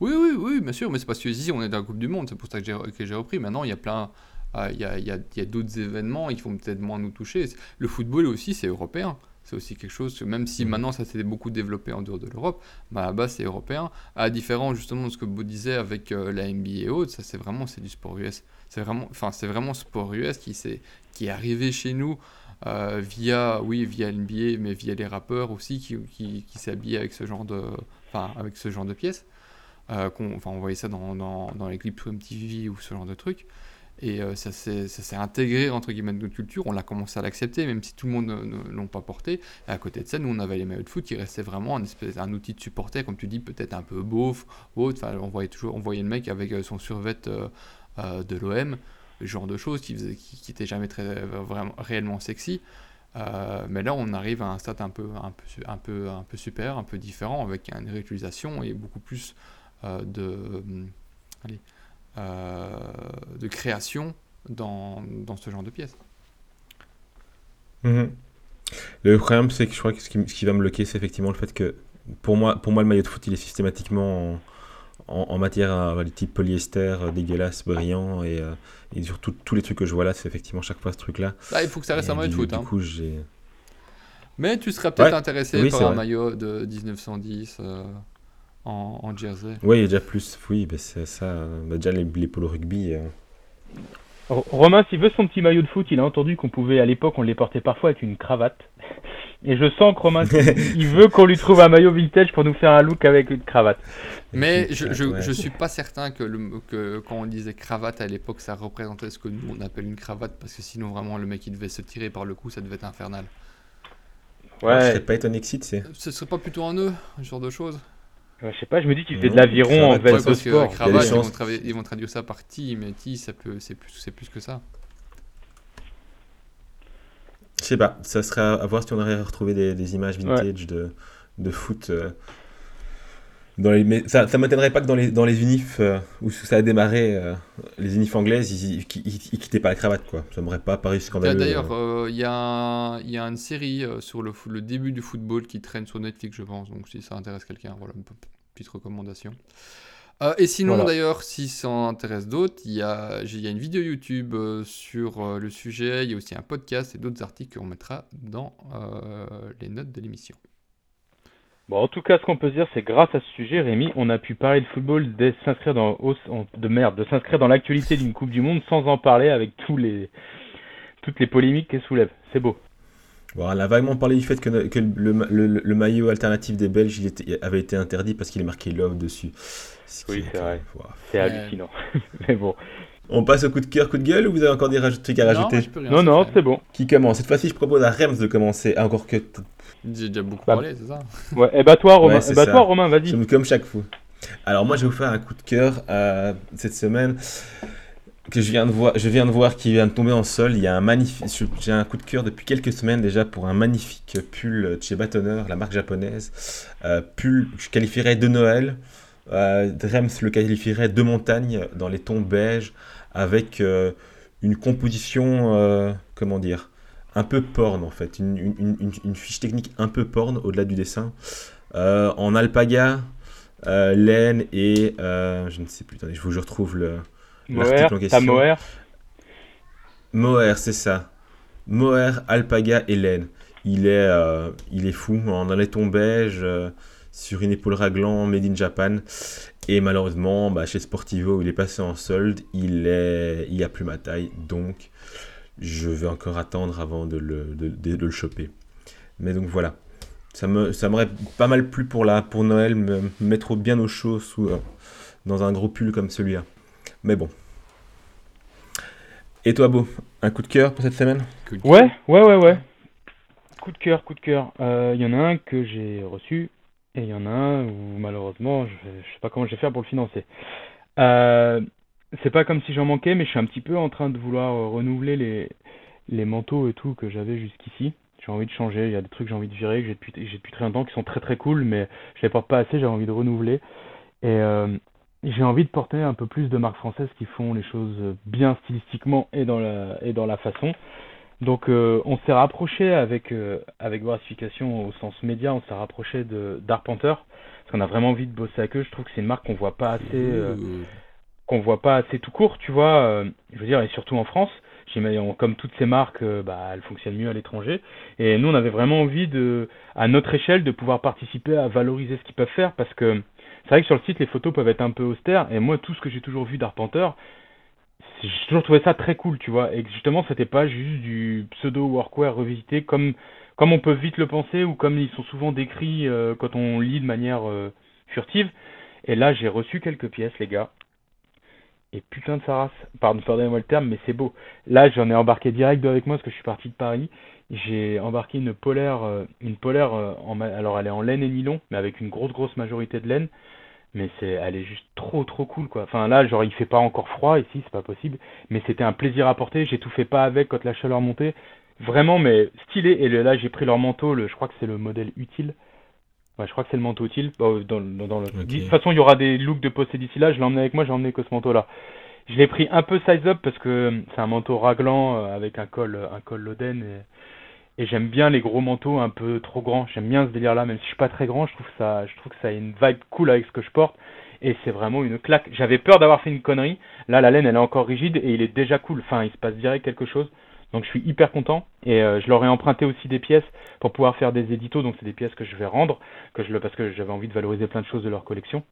[SPEAKER 4] Oui, oui, oui, bien sûr, mais c'est parce que ici on est dans la Coupe du Monde, c'est pour ça que j'ai, repris. Maintenant, il y a plein, euh, y a, a- d'autres événements, ils vont peut-être moins nous toucher. Le football aussi, c'est européen. C'est aussi quelque chose, que même si
[SPEAKER 2] Mhm.
[SPEAKER 4] maintenant ça s'est beaucoup développé en dehors de l'Europe, bah, à la base c'est européen. À la différence justement de ce que Beau disait avec euh, la NBA et autres, ça c'est vraiment c'est du sport US. C'est vraiment, enfin c'est vraiment sport US qui, s'est- qui est arrivé chez nous euh, via, oui, via NBA, mais via les rappeurs aussi qui, qui, qui s'habillent avec ce genre de, enfin avec ce genre de pièces. Euh, enfin, on voyait ça dans, dans, dans les clips sur MTV ou ce genre de trucs. Et euh, ça s'est intégré entre guillemets de notre culture. On l'a commencé à l'accepter, même si tout le monde ne, l'ont pas porté. À côté de ça, nous on avait les maillots de foot qui restaient vraiment un, espèce, un outil de supporter, comme tu dis, peut-être un peu beauf autre. Enfin, on voyait toujours, on voyait le mec avec euh, son survêt euh, de l'OM, genre de choses qui faisait, qui, qui était jamais très vraiment réellement sexy. Mais là, on arrive à un stade un peu, un peu, un peu, un peu supérieur, un peu différent, avec une réutilisation et beaucoup plus de, hum, allez, de création dans, dans ce genre de pièces.
[SPEAKER 2] Mhm. Le problème, c'est que je crois que ce qui, ce qui va me bloquer, c'est effectivement le fait que pour moi, pour moi, le maillot de foot, il est systématiquement en, en, en matière à, du type polyester, euh, dégueulasse, brillant, et, euh, et surtout tous les trucs que je vois là, c'est effectivement chaque fois ce truc-là.
[SPEAKER 4] Là, il faut que ça reste
[SPEAKER 2] Et
[SPEAKER 4] un maillot de foot.
[SPEAKER 2] Du
[SPEAKER 4] hein.
[SPEAKER 2] coup.
[SPEAKER 4] Mais tu serais peut-être
[SPEAKER 2] Ouais.
[SPEAKER 4] intéressé
[SPEAKER 2] Oui,
[SPEAKER 4] par un
[SPEAKER 2] vrai.
[SPEAKER 4] maillot de 1910 euh, en, en jersey.
[SPEAKER 2] Oui, il y a déjà plus. Oui, ben c'est ça. euh, bah déjà, les, les polos rugby. euh,
[SPEAKER 3] R- Romain, s'il veut son petit maillot de foot, il a entendu qu'on pouvait, à l'époque, on les portait parfois avec une cravate. Et je sens que Romain, il veut qu'on lui trouve un maillot vintage pour nous faire un look avec une cravate.
[SPEAKER 4] Mais je, je,
[SPEAKER 2] Ouais.
[SPEAKER 4] je suis pas certain que, le, que quand on disait cravate à l'époque, ça représentait ce que nous on appelle une cravate, parce que sinon vraiment le mec il devait se tirer par le cou, ça devait être infernal.
[SPEAKER 2] Je serais pas étonné que sais.
[SPEAKER 4] Ce serait pas plutôt un nœud, ce genre de choses
[SPEAKER 3] Ouais, je sais pas, je me dis qu'il fait de l'aviron en
[SPEAKER 2] cravate,
[SPEAKER 3] veste
[SPEAKER 4] Ouais,
[SPEAKER 3] de
[SPEAKER 4] parce
[SPEAKER 3] sport.
[SPEAKER 4] Ils vont, ils vont traduire ça par ti, mais ti, ça peut, c'est plus, c'est plus que ça.
[SPEAKER 2] Je sais pas, ça serait à à voir si on arrive à retrouver des, des images vintage de, de foot. euh. Dans les, mais ça, ça m'étonnerait pas que dans les, dans les unifs euh, où ça a démarré, euh, les unifs anglaises, ils, ils, ils- ils quittaient pas la cravate, quoi. Ça m'aurait pas paru scandaleux.
[SPEAKER 4] D'ailleurs,
[SPEAKER 2] euh.
[SPEAKER 4] euh, il y, a y a une série sur le, le début du football qui traîne sur Netflix, je pense. Donc si ça intéresse quelqu'un, voilà une petite recommandation. Et sinon,
[SPEAKER 3] Voilà.
[SPEAKER 4] d'ailleurs, si ça intéresse d'autres, il y a, y a une vidéo YouTube sur le sujet. Il y a aussi un podcast et d'autres articles qu'on mettra dans les notes de l'émission.
[SPEAKER 3] Bon, en tout cas, ce qu'on peut se dire, c'est grâce à ce sujet, Rémi, on a pu parler de football, de s'inscrire dans de merde, de s'inscrire dans l'actualité d'une Coupe du Monde sans en parler avec tous les toutes les polémiques qu'elle soulève. C'est beau.
[SPEAKER 2] Bon, elle a vaguement parlé du fait que, que le, le- le maillot alternatif des Belges il était- avait été interdit parce qu'il est marqué Love dessus. Ce
[SPEAKER 3] Oui,
[SPEAKER 2] est-
[SPEAKER 3] c'est vrai. C'est hallucinant. Mais bon.
[SPEAKER 2] On passe au coup de cœur, coup de gueule ou vous avez encore des trucs à
[SPEAKER 4] Non,
[SPEAKER 2] rajouter
[SPEAKER 4] moi, je peux rien,
[SPEAKER 3] Non,
[SPEAKER 4] c'est
[SPEAKER 3] non, c'est bon.
[SPEAKER 2] Qui commence Cette fois-ci, je propose à Rems de commencer. Ah, Encore que.
[SPEAKER 4] J'ai déjà beaucoup
[SPEAKER 3] Bah,
[SPEAKER 4] parlé, c'est ça?
[SPEAKER 3] Ouais, et bah toi, Romain,
[SPEAKER 2] Ouais,
[SPEAKER 3] eh bah toi, Romain, vas-y.
[SPEAKER 2] Comme, comme chaque fois. Alors moi, je vais vous faire un coup de cœur euh, cette semaine que je viens de voir, je viens de voir qui vient de tomber en sol. Il y a un magnifique, j'ai un coup de cœur depuis quelques semaines déjà pour un magnifique pull de chez Batonner, la marque japonaise. Euh, pull, que je qualifierais de Noël. Euh, Drems le qualifierait de montagne dans les tons beige avec euh, une composition, euh, comment dire, un peu porn en fait, une, une- une- une- une fiche technique un peu porn au-delà du dessin. Euh, en alpaga, euh, laine et euh, je ne sais plus, attendez, je vous je retrouve le l'article en question.
[SPEAKER 3] Moher.
[SPEAKER 2] mohair, c'est ça. Mohair, alpaga et laine. Il est, il est fou, en un laiton beige, sur une épaule raglan, made in Japan. Et malheureusement, bah, chez Sportivo, il est passé en solde, il est, il a plus ma taille, donc je vais encore attendre avant de le, de, de- de le choper. Mais donc voilà, ça me, ça m'aurait pas mal plu pour la, pour Noël, me mettre bien au chaud sous, euh, dans un gros pull comme celui-là. Mais bon. Et toi, Beau, un coup de cœur pour cette semaine?
[SPEAKER 3] Ouais, ouais, ouais, ouais. Coup de cœur, coup de cœur. Euh, Il y en a un que j'ai reçu et il y en a un où malheureusement je, je sais pas comment je vais faire pour le financer. Euh, c'est pas comme si j'en manquais, mais je suis un petit peu en train de vouloir euh, renouveler les, les manteaux et tout que j'avais jusqu'ici. J'ai envie de changer, il y a des trucs que j'ai envie de virer, que j'ai depuis, j'ai depuis très longtemps, qui sont très très cool, mais je les porte pas assez, j'ai envie de renouveler. Et euh, j'ai envie de porter un peu plus de marques françaises qui font les choses bien stylistiquement et dans la, et dans la façon. Donc euh, on s'est rapproché avec, euh, avec Voracification au sens média, on s'est rapproché de d'Arpenter, parce qu'on a vraiment envie de bosser avec eux. Je trouve que c'est une marque qu'on voit pas assez, euh,
[SPEAKER 4] Ouh.
[SPEAKER 3] qu'on voit pas assez tout court, tu vois. euh, je veux dire, et surtout en France. Comme toutes ces marques, euh, bah, elles fonctionnent mieux à l'étranger. Et nous, on avait vraiment envie de, à notre échelle, de pouvoir participer à valoriser ce qu'ils peuvent faire, parce que c'est vrai que sur le site, les photos peuvent être un peu austères. Et moi, tout ce que j'ai toujours vu d'Arpenter, j'ai toujours trouvé ça très cool, tu vois. Et que justement, c'était pas juste du pseudo workwear revisité comme, comme on peut vite le penser ou comme ils sont souvent décrits euh, quand on lit de manière euh, furtive. Et là, j'ai reçu quelques pièces, les gars. Et putain de sa race, pardon, pardonnez-moi le terme, mais c'est beau. Là, j'en ai embarqué direct avec moi parce que je suis parti de Paris. J'ai embarqué une polaire, euh, une polaire en, alors elle est en laine et nylon, mais avec une grosse grosse majorité de laine. Mais c'est, elle est juste trop trop cool quoi. Enfin là, genre il fait pas encore froid ici, c'est pas possible. Mais c'était un plaisir à porter. J'ai tout fait pas avec quand la chaleur montait. Vraiment, mais stylé. Et là, j'ai pris leur manteau. Le, je crois que c'est le modèle utile. Ouais, je crois que c'est le manteau utile. Bon, dans, dans, dans le... De toute façon, il y aura des looks de poster d'ici là. Je l'ai emmené avec moi. J'ai emmené que ce manteau-là. Je l'ai pris un peu size up parce que euh, c'est un manteau raglan euh, avec un col, un col Loden et, et j'aime bien les gros manteaux un peu trop grands. J'aime bien ce délire-là, même si je suis pas très grand. Je trouve ça, je trouve que ça a une vibe cool avec ce que je porte et c'est vraiment une claque. J'avais peur d'avoir fait une connerie. Là, la laine, elle est encore rigide et il est déjà cool. Enfin, il se passe direct quelque chose. Donc, je suis hyper content et euh, je leur ai emprunté aussi des pièces pour pouvoir faire des éditos. Donc, c'est des pièces que je vais rendre, que je parce que j'avais envie de valoriser plein de choses de leur collection.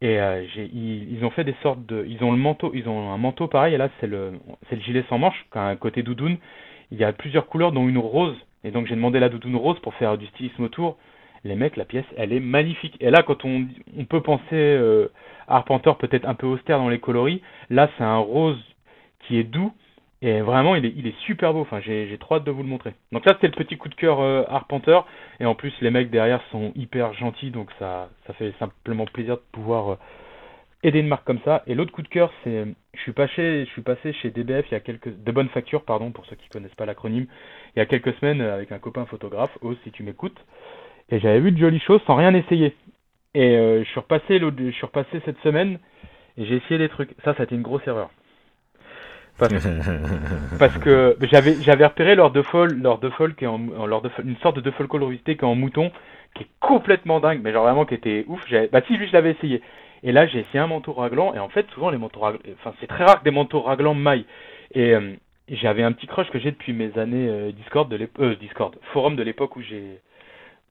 [SPEAKER 3] Et euh, ils, ont fait des sortes de, ils ont le manteau, ils ont un manteau pareil. Et là, c'est le, c'est le gilet sans manches, qui un côté doudoune. Il y a plusieurs couleurs, dont une rose. Et donc, j'ai demandé la doudoune rose pour faire du stylisme autour. Les mecs, la pièce, elle est magnifique. Et là, quand on, peut penser euh, Arpenter peut-être un peu austère dans les coloris, là, c'est un rose qui est doux. Et vraiment, il est, il est super beau. Enfin, j'ai, trop hâte de vous le montrer. Donc ça, c'était le petit coup de cœur euh, Arpenter. Et en plus, les mecs derrière sont hyper gentils, donc ça, ça fait simplement plaisir de pouvoir euh, aider une marque comme ça. Et l'autre coup de cœur, c'est, je suis passé, je suis passé chez DBF il y a quelques, de bonnes factures, pardon, pour ceux qui connaissent pas l'acronyme, il y a quelques semaines euh, avec un copain photographe, Ose, si tu m'écoutes. Et j'avais vu de jolies choses sans rien essayer. Et euh, je suis repassé je suis repassé cette semaine et j'ai essayé des trucs. Ça, ça a été une grosse erreur. Parce, parce que j'avais j'avais repéré leur default, leur default qui est en, leur une sorte de default coloricité qui est en mouton, qui est complètement dingue, mais genre vraiment qui était ouf. Bah si, lui je l'avais essayé. Et là j'ai essayé un manteau raglan et en fait souvent les manteaux raglans, enfin c'est très rare que des manteaux raglans maillent. Et euh, j'avais un petit crush que j'ai depuis mes années euh, Discord de euh, Discord forum de l'époque où j'ai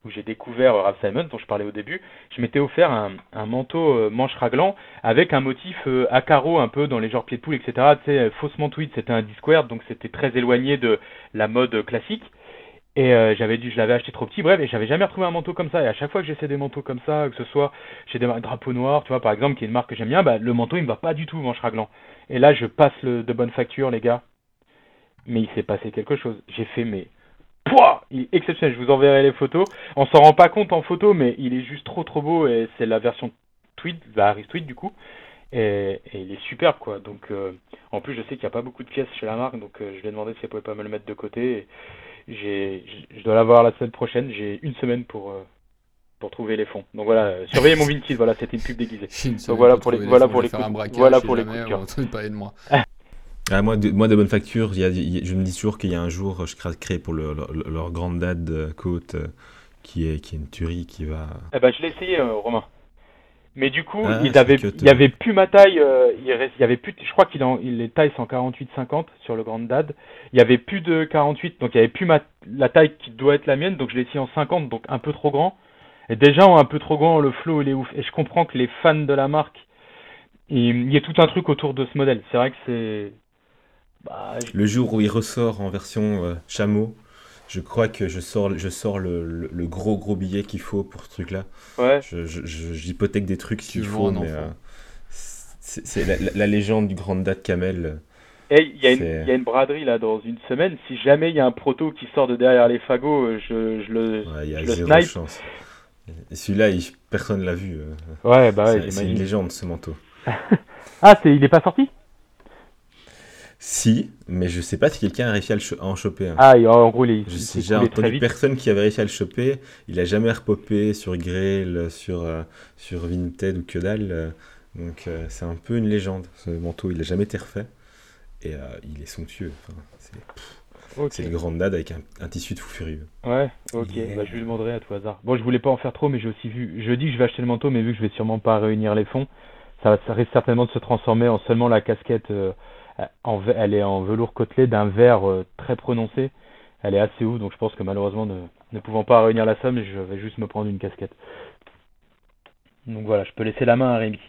[SPEAKER 3] où j'ai découvert euh, Ralph Simon dont je parlais au début. Je m'étais offert un, manteau manche raglan avec un motif à carreaux un peu dans les genres pieds de poule, etc. Tu sais, faussement tweed, c'était un disquare, donc c'était très éloigné de la mode classique. Et euh, j'avais dû, je l'avais acheté trop petit, bref, et j'avais jamais retrouvé un manteau comme ça. Et à chaque fois que j'essaie des manteaux comme ça, que ce soit chez des drapeaux noirs, tu vois, par exemple, qui est une marque que j'aime bien, bah, le manteau il me va pas du tout manche raglan. Et là, je passe le, de bonne facture, les gars. Mais il s'est passé quelque chose. J'ai fait mais Pouah il est exceptionnel. Je vous enverrai les photos. On s'en rend pas compte en photo, mais il est juste trop trop beau et c'est la version tweed, la Harris tweed du coup. Et, et il est superbe quoi. Donc euh, en plus je sais qu'il n'y a pas beaucoup de pièces chez la marque, donc euh, je lui ai demandé si elle pouvait pas me le mettre de côté. J'ai, je- dois l'avoir la semaine prochaine. J'ai une semaine pour euh, pour trouver les fonds. Donc voilà, euh, surveillez mon Vinted. Voilà, c'était une pub déguisée.
[SPEAKER 4] Une semaine
[SPEAKER 3] voilà pour les- voilà
[SPEAKER 4] fonds,
[SPEAKER 3] pour les coups voilà pour les coups de cœur.
[SPEAKER 2] Ah, moi, de, moi, de bonne facture, il y a- y a- je me dis toujours qu'il y a un jour, je crée pour le- le- leur grande dad euh, côte, euh, qui est, qui est une tuerie qui va.
[SPEAKER 3] Eh ben, je l'ai essayé, euh, Romain. Mais du coup,
[SPEAKER 2] Ah,
[SPEAKER 3] il y avait plus ma taille. euh, il, reste- il y avait plus. Je crois qu'il en, il les tailles sont 48-50 sur le Grand Dad. Il y avait plus de 48, donc il y avait plus ma, la taille qui doit être la mienne. Donc je l'ai essayé en 50, donc un peu trop grand. Et déjà en un peu trop grand, le flow il est ouf. Et je comprends que les fans de la marque, il, il y a tout un truc autour de ce modèle. C'est vrai que c'est. Bah, je-
[SPEAKER 2] Le jour où il ressort en version euh, chameau, je crois que je sors, je sors le, le- le gros gros billet qu'il faut pour ce truc-là.
[SPEAKER 3] ouais.
[SPEAKER 2] Je- je- je- J'hypothèque des trucs s'il
[SPEAKER 4] Tu
[SPEAKER 2] faut, mais euh, c'est la, la- la légende du grand dad Kamel.
[SPEAKER 3] Et il y, y a une braderie là dans une semaine. Si jamais il y a un proto qui sort de derrière les fagots, euh, je, je le.
[SPEAKER 2] Ouais, Il y a
[SPEAKER 3] je le
[SPEAKER 2] zéro
[SPEAKER 3] snipe.
[SPEAKER 2] chance. Et celui-là, il- personne l'a vu. euh.
[SPEAKER 3] Ouais, bah ouais,
[SPEAKER 2] C'est- c'est une légende ce manteau.
[SPEAKER 3] Ah, c'est, il est pas sorti?
[SPEAKER 2] Si, mais je sais pas si quelqu'un a réussi à, cho- en choper un.
[SPEAKER 3] Ah, en gros, il,
[SPEAKER 2] Je sais, j'ai entendu personne qui avait réussi à le choper. Il a jamais repopé sur Grail, sur, euh, sur Vinted ou que dalle. euh. Donc euh, c'est un peu une légende. Ce manteau, il a jamais été refait. Et il est somptueux. Enfin, c'est
[SPEAKER 3] Ok.
[SPEAKER 2] c'est le grand dad avec un, un tissu de fou furieux.
[SPEAKER 3] Ouais, ok. Bah, je lui demanderai à tout hasard. Bon, je voulais pas en faire trop, mais j'ai aussi vu. Je dis que je vais acheter le manteau, mais vu que je vais sûrement pas réunir les fonds, ça risque certainement de se transformer en seulement la casquette. Euh, en, elle est en velours côtelé d'un vert euh, très prononcé. Elle est assez ouf, donc je pense que malheureusement, ne, ne pouvant pas réunir la somme, je vais juste me prendre une casquette. Donc voilà, je peux laisser la main à Rémi.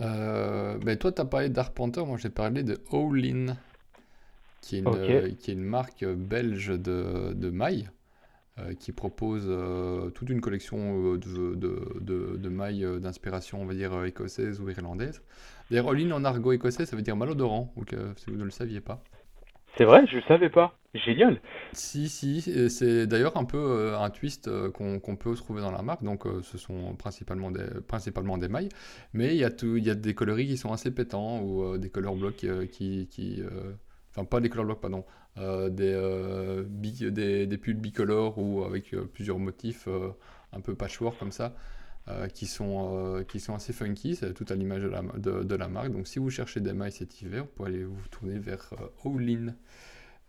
[SPEAKER 4] Euh, ben toi, tu as parlé d'Arpenteur, moi j'ai parlé de Owlin, qui est une, qui est une marque belge de, de mailles, euh, qui propose euh, toute une collection de, de, mailles d'inspiration, on va dire, écossaise ou irlandaise. D'ailleurs, Owlin en argot écossais, ça veut dire malodorant, donc, euh, si vous ne le saviez pas.
[SPEAKER 3] C'est vrai, je savais pas. Génial.
[SPEAKER 4] Si, si, c'est d'ailleurs un peu euh, un twist euh, qu'on peut trouver dans la marque. Donc, euh, ce sont principalement des, principalement des mailles, mais il y, a tout, il y a des coloris qui sont assez pétants ou des color blocks qui. qui Enfin, pas des color blocks, pardon, des, bi- des, des pulls bicolores ou avec plusieurs motifs un peu patchwork comme ça. Euh, qui, sont, euh, qui sont assez funky, c'est tout à l'image de la, de, de la marque. Donc si vous cherchez des mailles cet hiver, vous pouvez aller vous tourner vers euh, Owlin.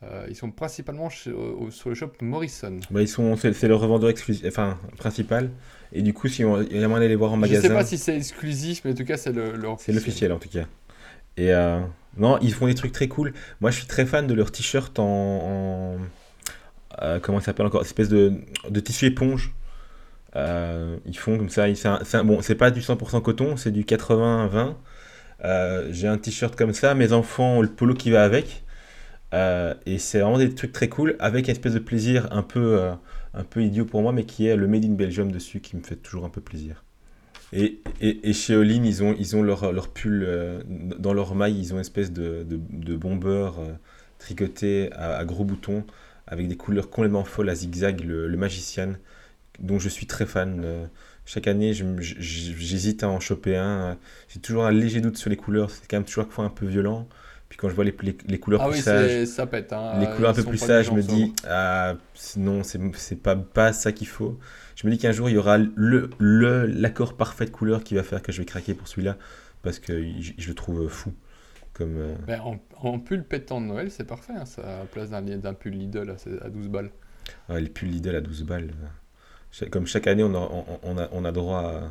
[SPEAKER 4] Euh, ils sont principalement chez- sur le shop Morrison.
[SPEAKER 2] Bah, ils sont, c'est, c'est le revendeur exclusif, enfin principal. Et du coup, si on, il y a moyen d'aller les voir en
[SPEAKER 4] Je
[SPEAKER 2] magasin.
[SPEAKER 4] sais pas si c'est exclusif, mais en tout cas, c'est le, leur
[SPEAKER 2] C'est l'officiel en tout cas. Et non, ils font des trucs très cool. Moi, je suis très fan de leur t-shirt en, en- comment ça s'appelle encore, espèce de, de tissu éponge. Euh, ils font comme ça. ils- bon, c'est pas du 100% coton, c'est du 80-20. Euh, J'ai un t-shirt comme ça. Mes enfants ont le polo qui va avec. Euh, et c'est vraiment des trucs très cool avec une espèce de plaisir un peu, euh, un peu idiot pour moi, mais qui est le Made in Belgium dessus qui me fait toujours un peu plaisir. Et, et, et chez Olin, ils ont, ils ont leur, leur pull, dans leur maille, ils ont une espèce de, de, bomber tricoté à, gros boutons, avec des couleurs complètement folles à zigzag, le, le Magician, dont je suis très fan. Euh, chaque année, j'hésite à en choper un. euh, J'ai toujours un léger doute sur les couleurs, c'est quand même toujours fois un peu violent. Puis quand je vois les, les, les couleurs
[SPEAKER 4] Ah
[SPEAKER 2] plus
[SPEAKER 4] oui,
[SPEAKER 2] sages,
[SPEAKER 4] ça pète. hein.
[SPEAKER 2] les couleurs un peu plus sages, je me dis, ah, non, c'est pas, pas ça qu'il faut. Je me dis qu'un jour, il y aura le le- l'accord parfait de couleur qui va faire que je vais craquer pour celui-là, parce que je, je le trouve fou. Comme, euh,
[SPEAKER 4] Ben, en, en pull pétant de Noël, c'est parfait. hein, ça, à la place d'un pull Lidl à, à 12 balles.
[SPEAKER 2] ah, les pulls Lidl à 12 balles. Comme chaque année, on a, on, on a, on a droit à,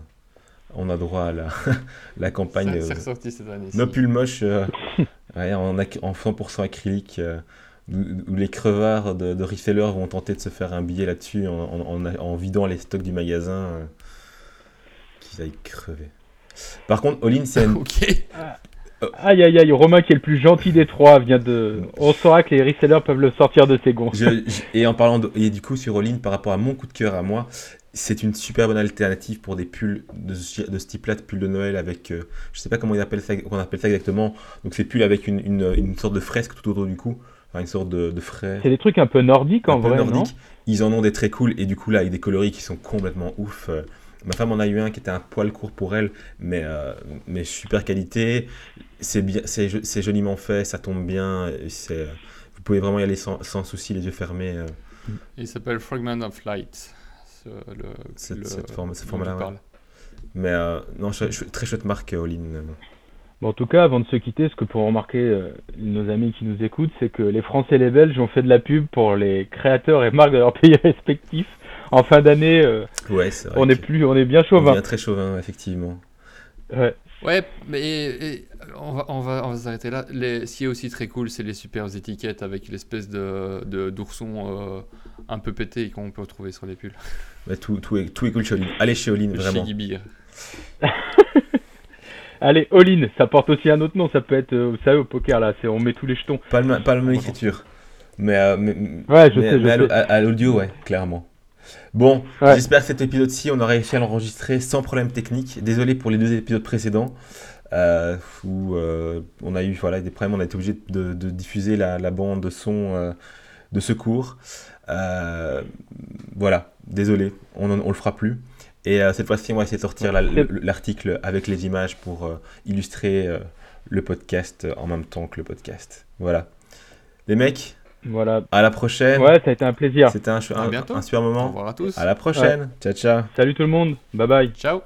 [SPEAKER 2] on a droit à la, la campagne.
[SPEAKER 4] C'est
[SPEAKER 2] euh,
[SPEAKER 4] ressorti cette année.
[SPEAKER 2] Nos pulls moches euh, ouais, en, ac- en 100% acrylique, euh, où, où les crevards de, de resellers vont tenter de se faire un billet là-dessus en, en- en- en vidant les stocks du magasin. euh, qu'ils aillent crever. Par contre, Olin, c'est
[SPEAKER 4] ok.
[SPEAKER 3] Aïe aïe aïe, Romain qui est le plus gentil des trois vient de. On saura que les resellers peuvent le sortir de ses gonds.
[SPEAKER 2] je- je- et en parlant de, et du coup sur Olin par rapport à mon coup de cœur à moi, c'est une super bonne alternative pour des pulls de, ce- de ce type-là, de pulls de Noël avec, euh, je sais pas comment on appelle ça, on appelle ça exactement. Donc c'est pulls avec une, une, une sorte de fresque tout autour du cou, enfin une sorte de, de frais.
[SPEAKER 3] C'est des trucs un peu nordiques en
[SPEAKER 2] un peu
[SPEAKER 3] vrai, non?
[SPEAKER 2] Nordique. Ils en ont des très cool et du coup là avec des coloris qui sont complètement ouf. Euh, Ma femme en a eu un qui était un poil court pour elle, mais, euh, mais super qualité. C'est bien, c'est jo- c'est joliment fait, ça tombe bien. C'est, vous pouvez vraiment y aller sans, sans souci, les yeux fermés. euh,
[SPEAKER 4] Il s'appelle Fragment of Light. ce- le,
[SPEAKER 2] Cette-
[SPEAKER 4] le-
[SPEAKER 2] cette forme- cette forme-là, ouais. Mais euh, non, très chouette marque, All In.
[SPEAKER 3] Bon, en tout cas, avant de se quitter, ce que pour remarquer euh, nos amis qui nous écoutent, c'est que les Français et les Belges ont fait de la pub pour les créateurs et marques de leurs pays respectifs. En fin d'année, euh,
[SPEAKER 2] Ouais, c'est vrai.
[SPEAKER 3] on est plus, on est bien
[SPEAKER 2] on
[SPEAKER 3] chauvin.
[SPEAKER 2] devient très chauvin, effectivement.
[SPEAKER 3] Ouais.
[SPEAKER 4] Ouais, mais et- on, va, on, va, on va s'arrêter là. Les, ce qui est aussi très cool, c'est les superbes étiquettes avec l'espèce de de- d'ourson euh, un peu pété qu'on peut retrouver sur les pulls.
[SPEAKER 2] Mais tout, tout, est, tout est cool chez All In. Allez chez All In,
[SPEAKER 4] Le
[SPEAKER 2] vraiment.
[SPEAKER 4] Beer.
[SPEAKER 3] Allez, all-in, ça porte aussi un autre nom. Ça peut être, euh, vous savez, au poker là, c'est on met tous les jetons.
[SPEAKER 2] Pas, le, pas la même écriture. Mais, euh, mais,
[SPEAKER 3] Ouais, je
[SPEAKER 2] mais,
[SPEAKER 3] sais, je
[SPEAKER 2] mais à
[SPEAKER 3] sais.
[SPEAKER 2] à, à l'audio, ouais, clairement. Bon,
[SPEAKER 3] Ouais.
[SPEAKER 2] j'espère que cet épisode-ci, on a réussi à l'enregistrer sans problème technique. Désolé pour les deux épisodes précédents, euh, où euh, on a eu voilà, des problèmes, on a été obligé de, de diffuser la, la bande de son euh, de secours. Voilà, désolé, on, on le fera plus. Et cette fois-ci, on va essayer de sortir la- le- l'article avec les images pour illustrer le podcast en même temps que le podcast. Voilà. Les mecs,
[SPEAKER 3] Voilà.
[SPEAKER 2] à la prochaine.
[SPEAKER 3] Ouais, ça a été un plaisir.
[SPEAKER 2] C'était un, un- super
[SPEAKER 4] Au
[SPEAKER 2] moment.
[SPEAKER 4] revoir à tous.
[SPEAKER 2] À la prochaine. Ciao, ciao.
[SPEAKER 3] Salut tout le monde. Bye bye.
[SPEAKER 4] Ciao.